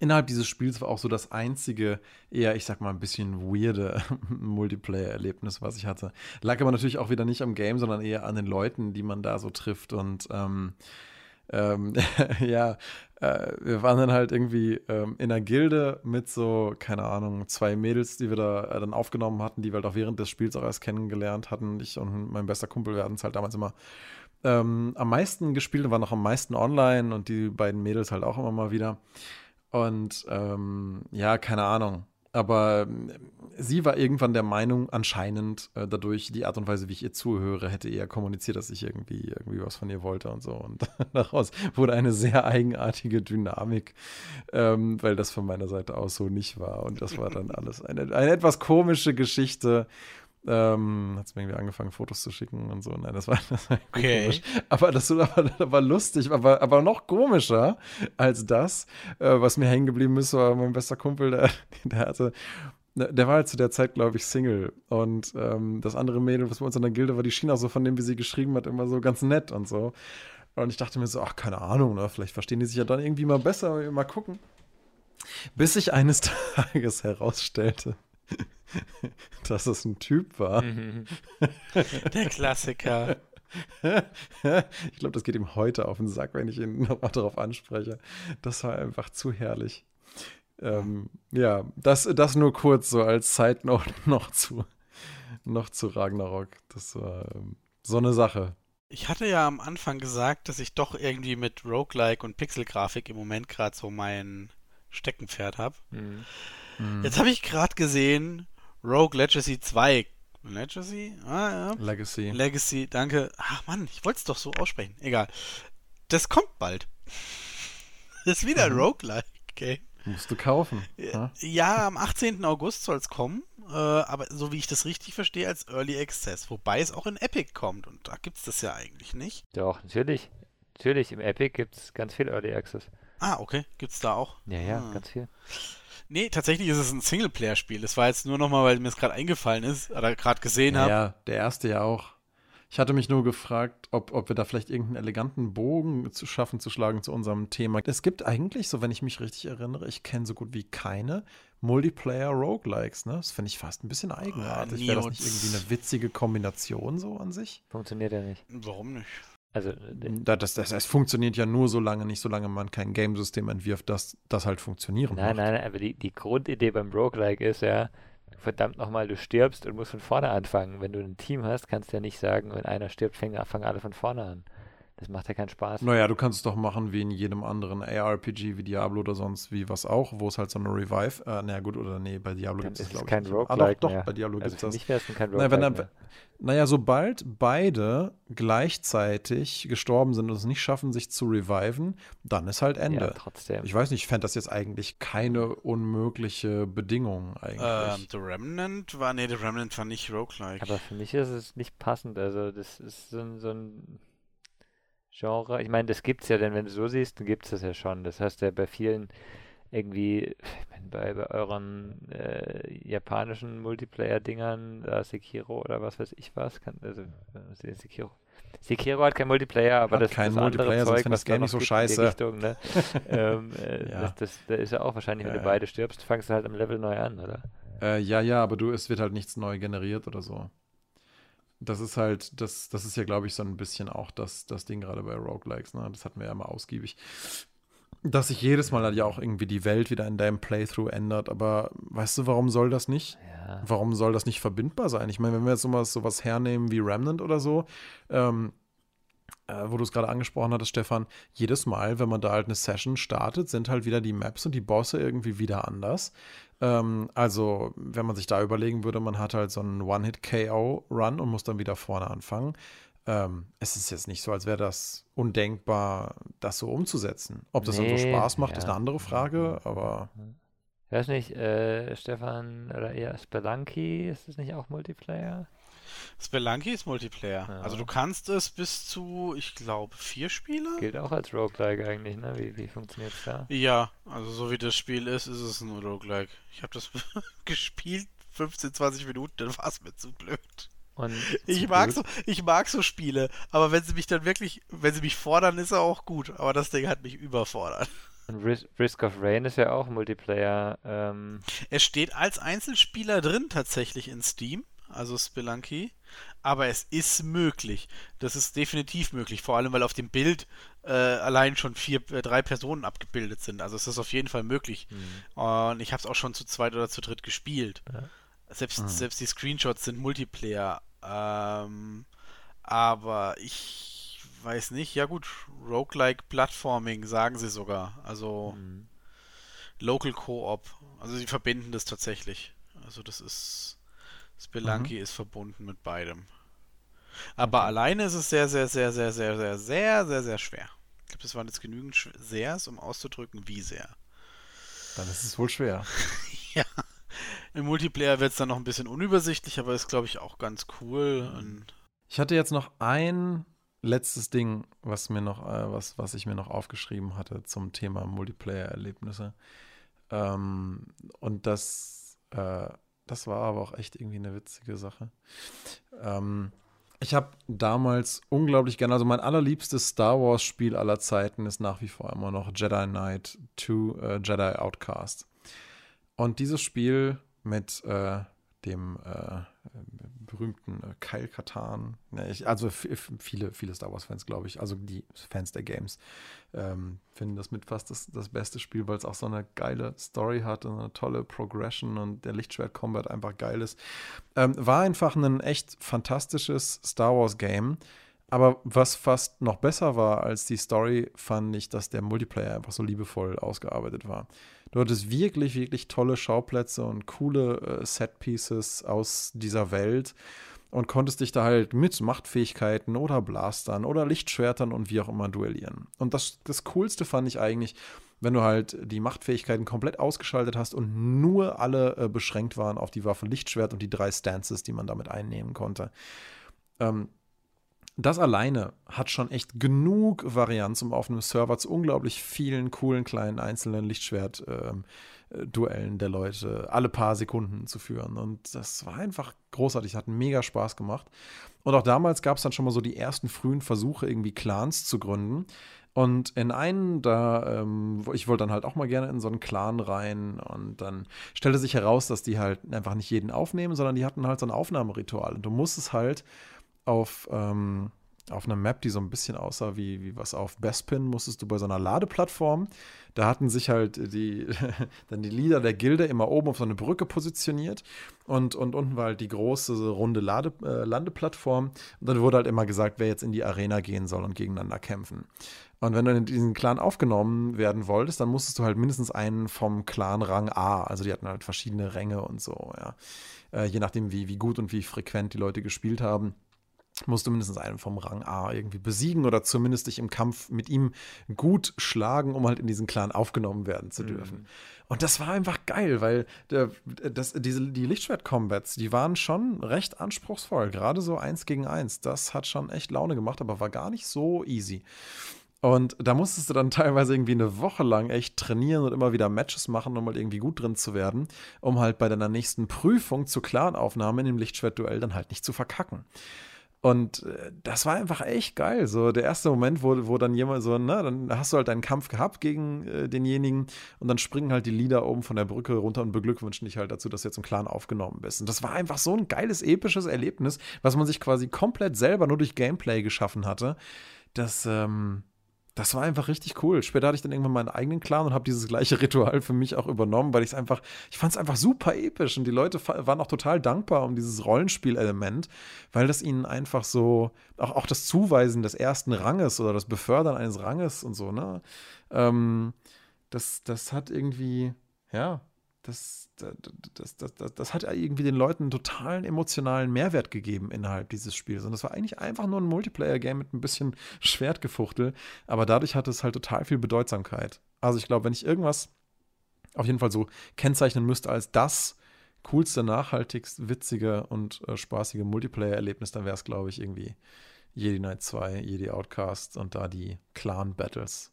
innerhalb dieses Spiels war auch so das einzige, eher, ich sag mal, ein bisschen weirde Multiplayer-Erlebnis, was ich hatte. Lag aber natürlich auch wieder nicht am Game, sondern eher an den Leuten, die man da so trifft. Und ähm, ähm, ja, äh, wir waren dann halt irgendwie ähm, in einer Gilde mit so, keine Ahnung, zwei Mädels, die wir da äh, dann aufgenommen hatten, die wir halt auch während des Spiels auch erst kennengelernt hatten. Ich und mein bester Kumpel, wir hatten es halt damals immer ähm, am meisten gespielt und waren noch am meisten online und die beiden Mädels halt auch immer mal wieder. Und ähm, ja, keine Ahnung. Aber äh, sie war irgendwann der Meinung, anscheinend äh, dadurch die Art und Weise, wie ich ihr zuhöre, hätte eher kommuniziert, dass ich irgendwie, irgendwie was von ihr wollte und so. Und daraus wurde eine sehr eigenartige Dynamik, ähm, weil das von meiner Seite aus so nicht war. Und das war dann alles eine, eine etwas komische Geschichte. Ähm, hat es mir irgendwie angefangen, Fotos zu schicken und so. Nein, das war, das war Okay. komisch. Aber das war, das war lustig, aber, aber noch komischer als das, äh, was mir hängen geblieben ist, war mein bester Kumpel, der, der hatte, der war halt zu der Zeit, glaube ich, Single. Und ähm, das andere Mädel, was bei uns in der Gilde war, die schien auch so von dem, wie sie geschrieben hat, immer so ganz nett und so. Und ich dachte mir so, ach, keine Ahnung, ne? vielleicht verstehen die sich ja dann irgendwie mal besser, mal gucken. Bis sich eines Tages herausstellte, dass es ein Typ war. Mhm. Der Klassiker. ich glaube, das geht ihm heute auf den Sack, wenn ich ihn nochmal darauf anspreche. Das war einfach zu herrlich. Ähm, ja, das, das nur kurz so als Note noch zu, noch zu Ragnarok. Das war ähm, so eine Sache. Ich hatte ja am Anfang gesagt, dass ich doch irgendwie mit Roguelike und Pixelgrafik im Moment gerade so mein Steckenpferd habe. Mhm. Hm. Jetzt habe ich gerade gesehen, Rogue Legacy 2. Legacy? Ah, ja. Legacy. Legacy, danke. Ach Mann, ich wollte es doch so aussprechen. Egal. Das kommt bald. Das ist wieder ein Mhm. Roguelike-Game. Musst du kaufen. Ja? Ja, am 18. August soll es kommen. Äh, aber so wie ich das richtig verstehe, als Early Access. Wobei es auch in Epic kommt. Und da gibt es das ja eigentlich nicht. Doch, natürlich. Natürlich, im Epic gibt es ganz viel Early Access. Ah, okay. Gibt's da auch? Ja, ja, Ah. ganz viel. Nee, tatsächlich ist es ein Singleplayer-Spiel. Das war jetzt nur nochmal, weil mir es gerade eingefallen ist, oder gerade gesehen habe. ja, der erste ja auch. Ich hatte mich nur gefragt, ob, ob wir da vielleicht irgendeinen eleganten Bogen zu schaffen, zu schlagen zu unserem Thema. Es gibt eigentlich, so wenn ich mich richtig erinnere, ich kenne so gut wie keine Multiplayer-Roguelikes, ne? Das finde ich fast ein bisschen eigenartig. Wäre das nicht irgendwie eine witzige Kombination so an sich? Funktioniert ja nicht. Warum nicht? Also, äh, Da- Das, das, es funktioniert ja nur so lange nicht, solange man kein Gamesystem entwirft, das das halt funktionieren nein, macht. nein, nein, aber die, die Grundidee beim Roguelike ist ja, verdammt nochmal, du stirbst und musst von vorne anfangen. Wenn du ein Team hast, kannst du ja nicht sagen, wenn einer stirbt, fangen, fangen alle von vorne an. Das macht ja keinen Spaß. Naja, du kannst es doch machen wie in jedem anderen ARPG, wie Diablo oder sonst wie was auch, wo es halt so eine Revive, äh, naja gut, oder nee, bei Diablo gibt es glaube ich kein nicht. Ah, Roguelike doch, mehr. doch, bei Diablo Also gibt es für das. mich wäre es kein Roguelike wenn er- mehr. Naja, sobald beide gleichzeitig gestorben sind und es nicht schaffen, sich zu reviven, dann ist halt Ja, Ende. trotzdem. ich weiß nicht, ich fände das jetzt eigentlich keine unmögliche Bedingung eigentlich. Ähm, The Remnant war, nee, The Remnant war nicht Roguelike. Aber für mich ist es nicht passend. Also das ist so ein, so ein Genre. Ich meine, das gibt's ja, denn wenn du so siehst, dann gibt's das ja schon. Das du ja bei vielen irgendwie, ich meine, bei, bei euren äh, japanischen Multiplayer-Dingern, äh, Sekiro oder was weiß ich was, kann, also äh, Sekiro. Sekiro hat kein Multiplayer, aber Hat das, keinen das andere Multiplayer, sonst Zeug, das was da Game nicht so scheiße. Richtung, ne? ähm, äh, Ja. das, das, da ist ja auch wahrscheinlich, wenn du ja. beide stirbst, fangst du halt am Level neu an, oder? Äh, ja, ja, aber du, es wird halt nichts neu generiert oder so. Das ist halt, das, das ist ja, glaube ich, so ein bisschen auch das, das Ding gerade bei Roguelikes, ne? Das hatten wir ja mal ausgiebig. Dass sich jedes Mal halt ja auch irgendwie die Welt wieder in deinem Playthrough ändert, aber weißt du, warum soll das nicht? Ja. Warum soll das nicht verbindbar sein? Ich meine, wenn wir jetzt sowas, sowas hernehmen wie Remnant oder so, ähm, äh, wo du es gerade angesprochen hattest, Stefan, jedes Mal, wenn man da halt eine Session startet, sind halt wieder die Maps und die Bosse irgendwie wieder anders. Ähm, also, wenn man sich da überlegen würde, man hat halt so einen One-Hit-KO-Run und muss dann wieder vorne anfangen. Ähm, es ist jetzt nicht so, als wäre das undenkbar, das so umzusetzen. Ob das dann so Nee, Spaß macht, ist ja. eine andere Frage, aber Ich weiß nicht, äh, Stefan oder eher Spelunky, ist das nicht auch Multiplayer? Spelunky ist Multiplayer. Ja. Also du kannst es bis zu, ich glaube, vier Spieler? Gilt auch als Roguelike eigentlich, ne? Wie, wie funktioniert es da? Ja, also so wie das Spiel ist, ist es ein Roguelike. Ich habe das gespielt, 15, 20 Minuten, dann war es mir zu blöd. Und Ich mag, so, ich mag so Spiele, aber wenn sie mich dann wirklich, wenn sie mich fordern, ist er auch gut. Aber das Ding hat mich überfordert. Und Risk, Risk of Rain ist ja auch Multiplayer. Ähm. Es steht als Einzelspieler drin tatsächlich in Steam, also Spelunky. Aber es ist möglich. Das ist definitiv möglich. Vor allem, weil auf dem Bild äh, allein schon vier, äh, drei Personen abgebildet sind. Also es ist auf jeden Fall möglich. Mhm. Und ich habe es auch schon zu zweit oder zu dritt gespielt. Ja. Selbst, mhm. selbst die Screenshots sind Multiplayer. Ähm, aber ich weiß nicht. Ja gut, Roguelike Platforming sagen sie sogar. Also mhm. Local Co-op. Also sie verbinden das tatsächlich. Also das ist Spelunky mhm. ist verbunden mit beidem. Aber alleine ist es sehr, sehr, sehr, sehr, sehr, sehr, sehr, sehr, sehr schwer. Ich glaube, das waren jetzt genügend Sehrs, um auszudrücken, wie sehr. Dann ist es wohl schwer. ja. Im Multiplayer wird es dann noch ein bisschen unübersichtlich, aber ist, glaube ich, auch ganz cool. Und ich hatte jetzt noch ein letztes Ding, was mir noch, äh, was, was ich mir noch aufgeschrieben hatte zum Thema Multiplayer-Erlebnisse. Ähm, und das äh, das war aber auch echt irgendwie eine witzige Sache. Ähm, ich habe damals unglaublich gerne, also mein allerliebstes Star Wars Spiel aller Zeiten ist nach wie vor immer noch Jedi Knight 2 äh, Jedi Outcast. Und dieses Spiel mit äh, dem äh, berühmten äh, Kyle Katan. Ne, ich, also viele, viele Star Wars-Fans, glaube ich, also die Fans der Games, ähm, finden das mit fast das, das beste Spiel, weil es auch so eine geile Story hat und eine tolle Progression und der Lichtschwert-Combat einfach geil ist. Ähm, war einfach ein echt fantastisches Star Wars-Game. Aber was fast noch besser war als die Story, fand ich, dass der Multiplayer einfach so liebevoll ausgearbeitet war. Du hattest wirklich, wirklich tolle Schauplätze und coole äh, Setpieces aus dieser Welt und konntest dich da halt mit Machtfähigkeiten oder Blastern oder Lichtschwertern und wie auch immer duellieren. Und das, das Coolste fand ich eigentlich, wenn du halt die Machtfähigkeiten komplett ausgeschaltet hast und nur alle äh, beschränkt waren auf die Waffe Lichtschwert und die drei Stances, die man damit einnehmen konnte. Ähm, das alleine hat schon echt genug Varianz, um auf einem Server zu unglaublich vielen coolen kleinen einzelnen Lichtschwert-Duellen ähm, der Leute alle paar Sekunden zu führen. Und das war einfach großartig, hat mega Spaß gemacht. Und auch damals gab es dann schon mal so die ersten frühen Versuche, irgendwie Clans zu gründen. Und in einen, da, ähm, ich wollte dann halt auch mal gerne in so einen Clan rein und dann stellte sich heraus, dass die halt einfach nicht jeden aufnehmen, sondern die hatten halt so ein Aufnahmeritual. Und du musstest halt auf, ähm, auf einer Map, die so ein bisschen aussah wie, wie was auf Bespin, musstest du bei so einer Ladeplattform, da hatten sich halt die, dann die Leader der Gilde immer oben auf so eine Brücke positioniert und, und unten war halt die große runde Lade, äh, Landeplattform und dann wurde halt immer gesagt, wer jetzt in die Arena gehen soll und gegeneinander kämpfen. Und wenn du in diesen Clan aufgenommen werden wolltest, dann musstest du halt mindestens einen vom Clan Rang A, also die hatten halt verschiedene Ränge und so, ja. Äh, je nachdem, wie, wie gut und wie frequent die Leute gespielt haben musst du mindestens einen vom Rang A irgendwie besiegen oder zumindest dich im Kampf mit ihm gut schlagen, um halt in diesen Clan aufgenommen werden zu dürfen. Mhm. Und das war einfach geil, weil der, das, diese, die Lichtschwert-Combats, die waren schon recht anspruchsvoll. Gerade so eins gegen eins. Das hat schon echt Laune gemacht, aber war gar nicht so easy. Und da musstest du dann teilweise irgendwie eine Woche lang echt trainieren und immer wieder Matches machen, um halt irgendwie gut drin zu werden, um halt bei deiner nächsten Prüfung zur Clan-Aufnahme in dem Lichtschwert-Duell dann halt nicht zu verkacken. Und äh, das war einfach echt geil. So der erste Moment, wo, wo dann jemand so, ne, dann hast du halt einen Kampf gehabt gegen äh, denjenigen und dann springen halt die Lieder oben von der Brücke runter und beglückwünschen dich halt dazu, dass du jetzt im Clan aufgenommen bist. Und das war einfach so ein geiles, episches Erlebnis, was man sich quasi komplett selber nur durch Gameplay geschaffen hatte. Das, ähm, das war einfach richtig cool. Später hatte ich dann irgendwann meinen eigenen Clan und habe dieses gleiche Ritual für mich auch übernommen, weil ich es einfach, ich fand es einfach super episch und die Leute waren auch total dankbar um dieses Rollenspielelement, weil das ihnen einfach so, auch, auch das Zuweisen des ersten Ranges oder das Befördern eines Ranges und so, ne? Ähm, das, das hat irgendwie, ja, das, das, das, das, das hat irgendwie den Leuten einen totalen emotionalen Mehrwert gegeben innerhalb dieses Spiels. Und das war eigentlich einfach nur ein Multiplayer-Game mit ein bisschen Schwertgefuchtel, aber dadurch hatte es halt total viel Bedeutsamkeit. Also ich glaube, wenn ich irgendwas auf jeden Fall so kennzeichnen müsste als das coolste, nachhaltigst, witzige und äh, spaßige Multiplayer-Erlebnis, dann wäre es, glaube ich, irgendwie Jedi Knight 2, Jedi Outcast und da die Clan-Battles.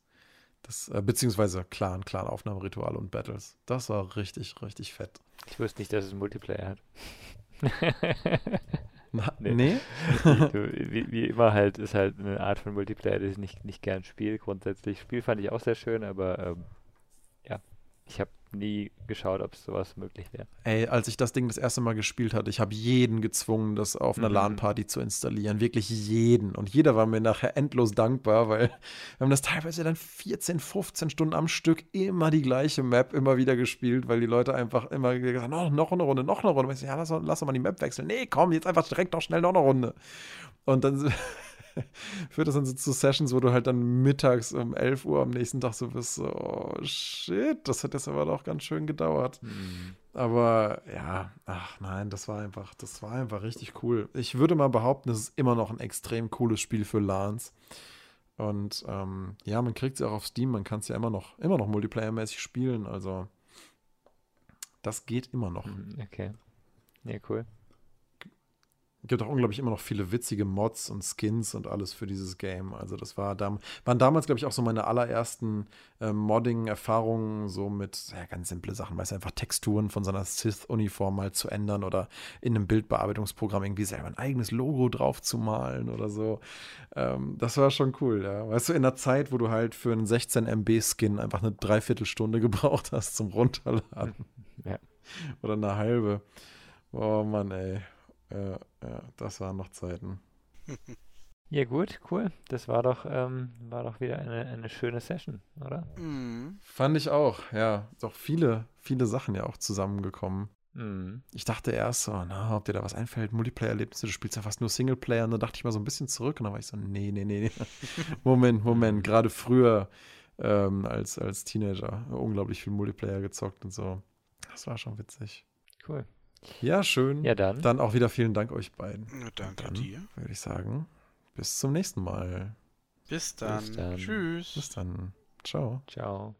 Das, äh, beziehungsweise Clan, Clan-Aufnahmeritual und Battles. Das war richtig, richtig fett. Ich wusste nicht, dass es Multiplayer hat. Na, nee. nee? wie, wie, immer halt, ist halt eine Art von Multiplayer, die ich nicht, nicht gern spiele. Grundsätzlich. Spiel fand ich auch sehr schön, aber ähm, Ich habe nie geschaut, ob sowas möglich wäre. Ey, als ich das Ding das erste Mal gespielt hatte, ich habe jeden gezwungen, das auf einer Mhm. LAN-Party zu installieren. Wirklich jeden. Und jeder war mir nachher endlos dankbar, weil wir haben das teilweise dann 14, 15 Stunden am Stück immer die gleiche Map immer wieder gespielt, weil die Leute einfach immer gesagt haben, oh, noch eine Runde, noch eine Runde. Und ich so, ja, lass, doch- lass doch mal die Map wechseln. Nee, komm, jetzt einfach direkt noch schnell noch eine Runde. Und dann führt das dann so zu Sessions, wo du halt dann mittags um 11 Uhr am nächsten Tag so bist, so, oh shit, das hat jetzt aber doch ganz schön gedauert. Hm. Aber ja, ach nein, das war einfach, das war einfach richtig cool. Ich würde mal behaupten, es ist immer noch ein extrem cooles Spiel für LANs. Und ähm, ja, man kriegt es ja auch auf Steam, man kann es ja immer noch, immer noch multiplayermäßig spielen. Also das geht immer noch. Hm, Okay. Ja, cool. Gibt auch unglaublich immer noch viele witzige Mods und Skins und alles für dieses Game. Also das war dam waren damals, glaube ich, auch so meine allerersten äh, Modding-Erfahrungen, so mit ja, ganz simple Sachen, weißt du, einfach Texturen von so einer Sith-Uniform mal zu ändern oder in einem Bildbearbeitungsprogramm irgendwie selber ein eigenes Logo drauf zu malen oder so. Ähm, das war schon cool, ja. Weißt du, in der Zeit, wo du halt für einen 16 MB-Skin einfach eine Dreiviertelstunde gebraucht hast zum Runterladen. Ja. Oder eine halbe. Oh Mann, ey. Ja, ja, das waren noch Zeiten. Ja, gut, cool. Das war doch, ähm, war doch wieder eine, eine schöne Session, oder? Mhm. Fand ich auch, ja. Doch viele, viele Sachen ja auch zusammengekommen. Mhm. Ich dachte erst so, na, ob dir da was einfällt, Multiplayer-Erlebnisse, du spielst ja fast nur Singleplayer. Und dann dachte ich mal so ein bisschen zurück und dann war ich so, nee, nee, nee, nee. Moment, Moment. Gerade früher ähm, als, als Teenager unglaublich viel Multiplayer gezockt und so. Das war schon witzig. Cool. Ja, schön. Ja, dann. Dann auch wieder vielen Dank euch beiden. Na, danke Dann dir. würde ich sagen, bis zum nächsten Mal. Bis dann. dann. Tschüss. Bis dann. Ciao. Ciao.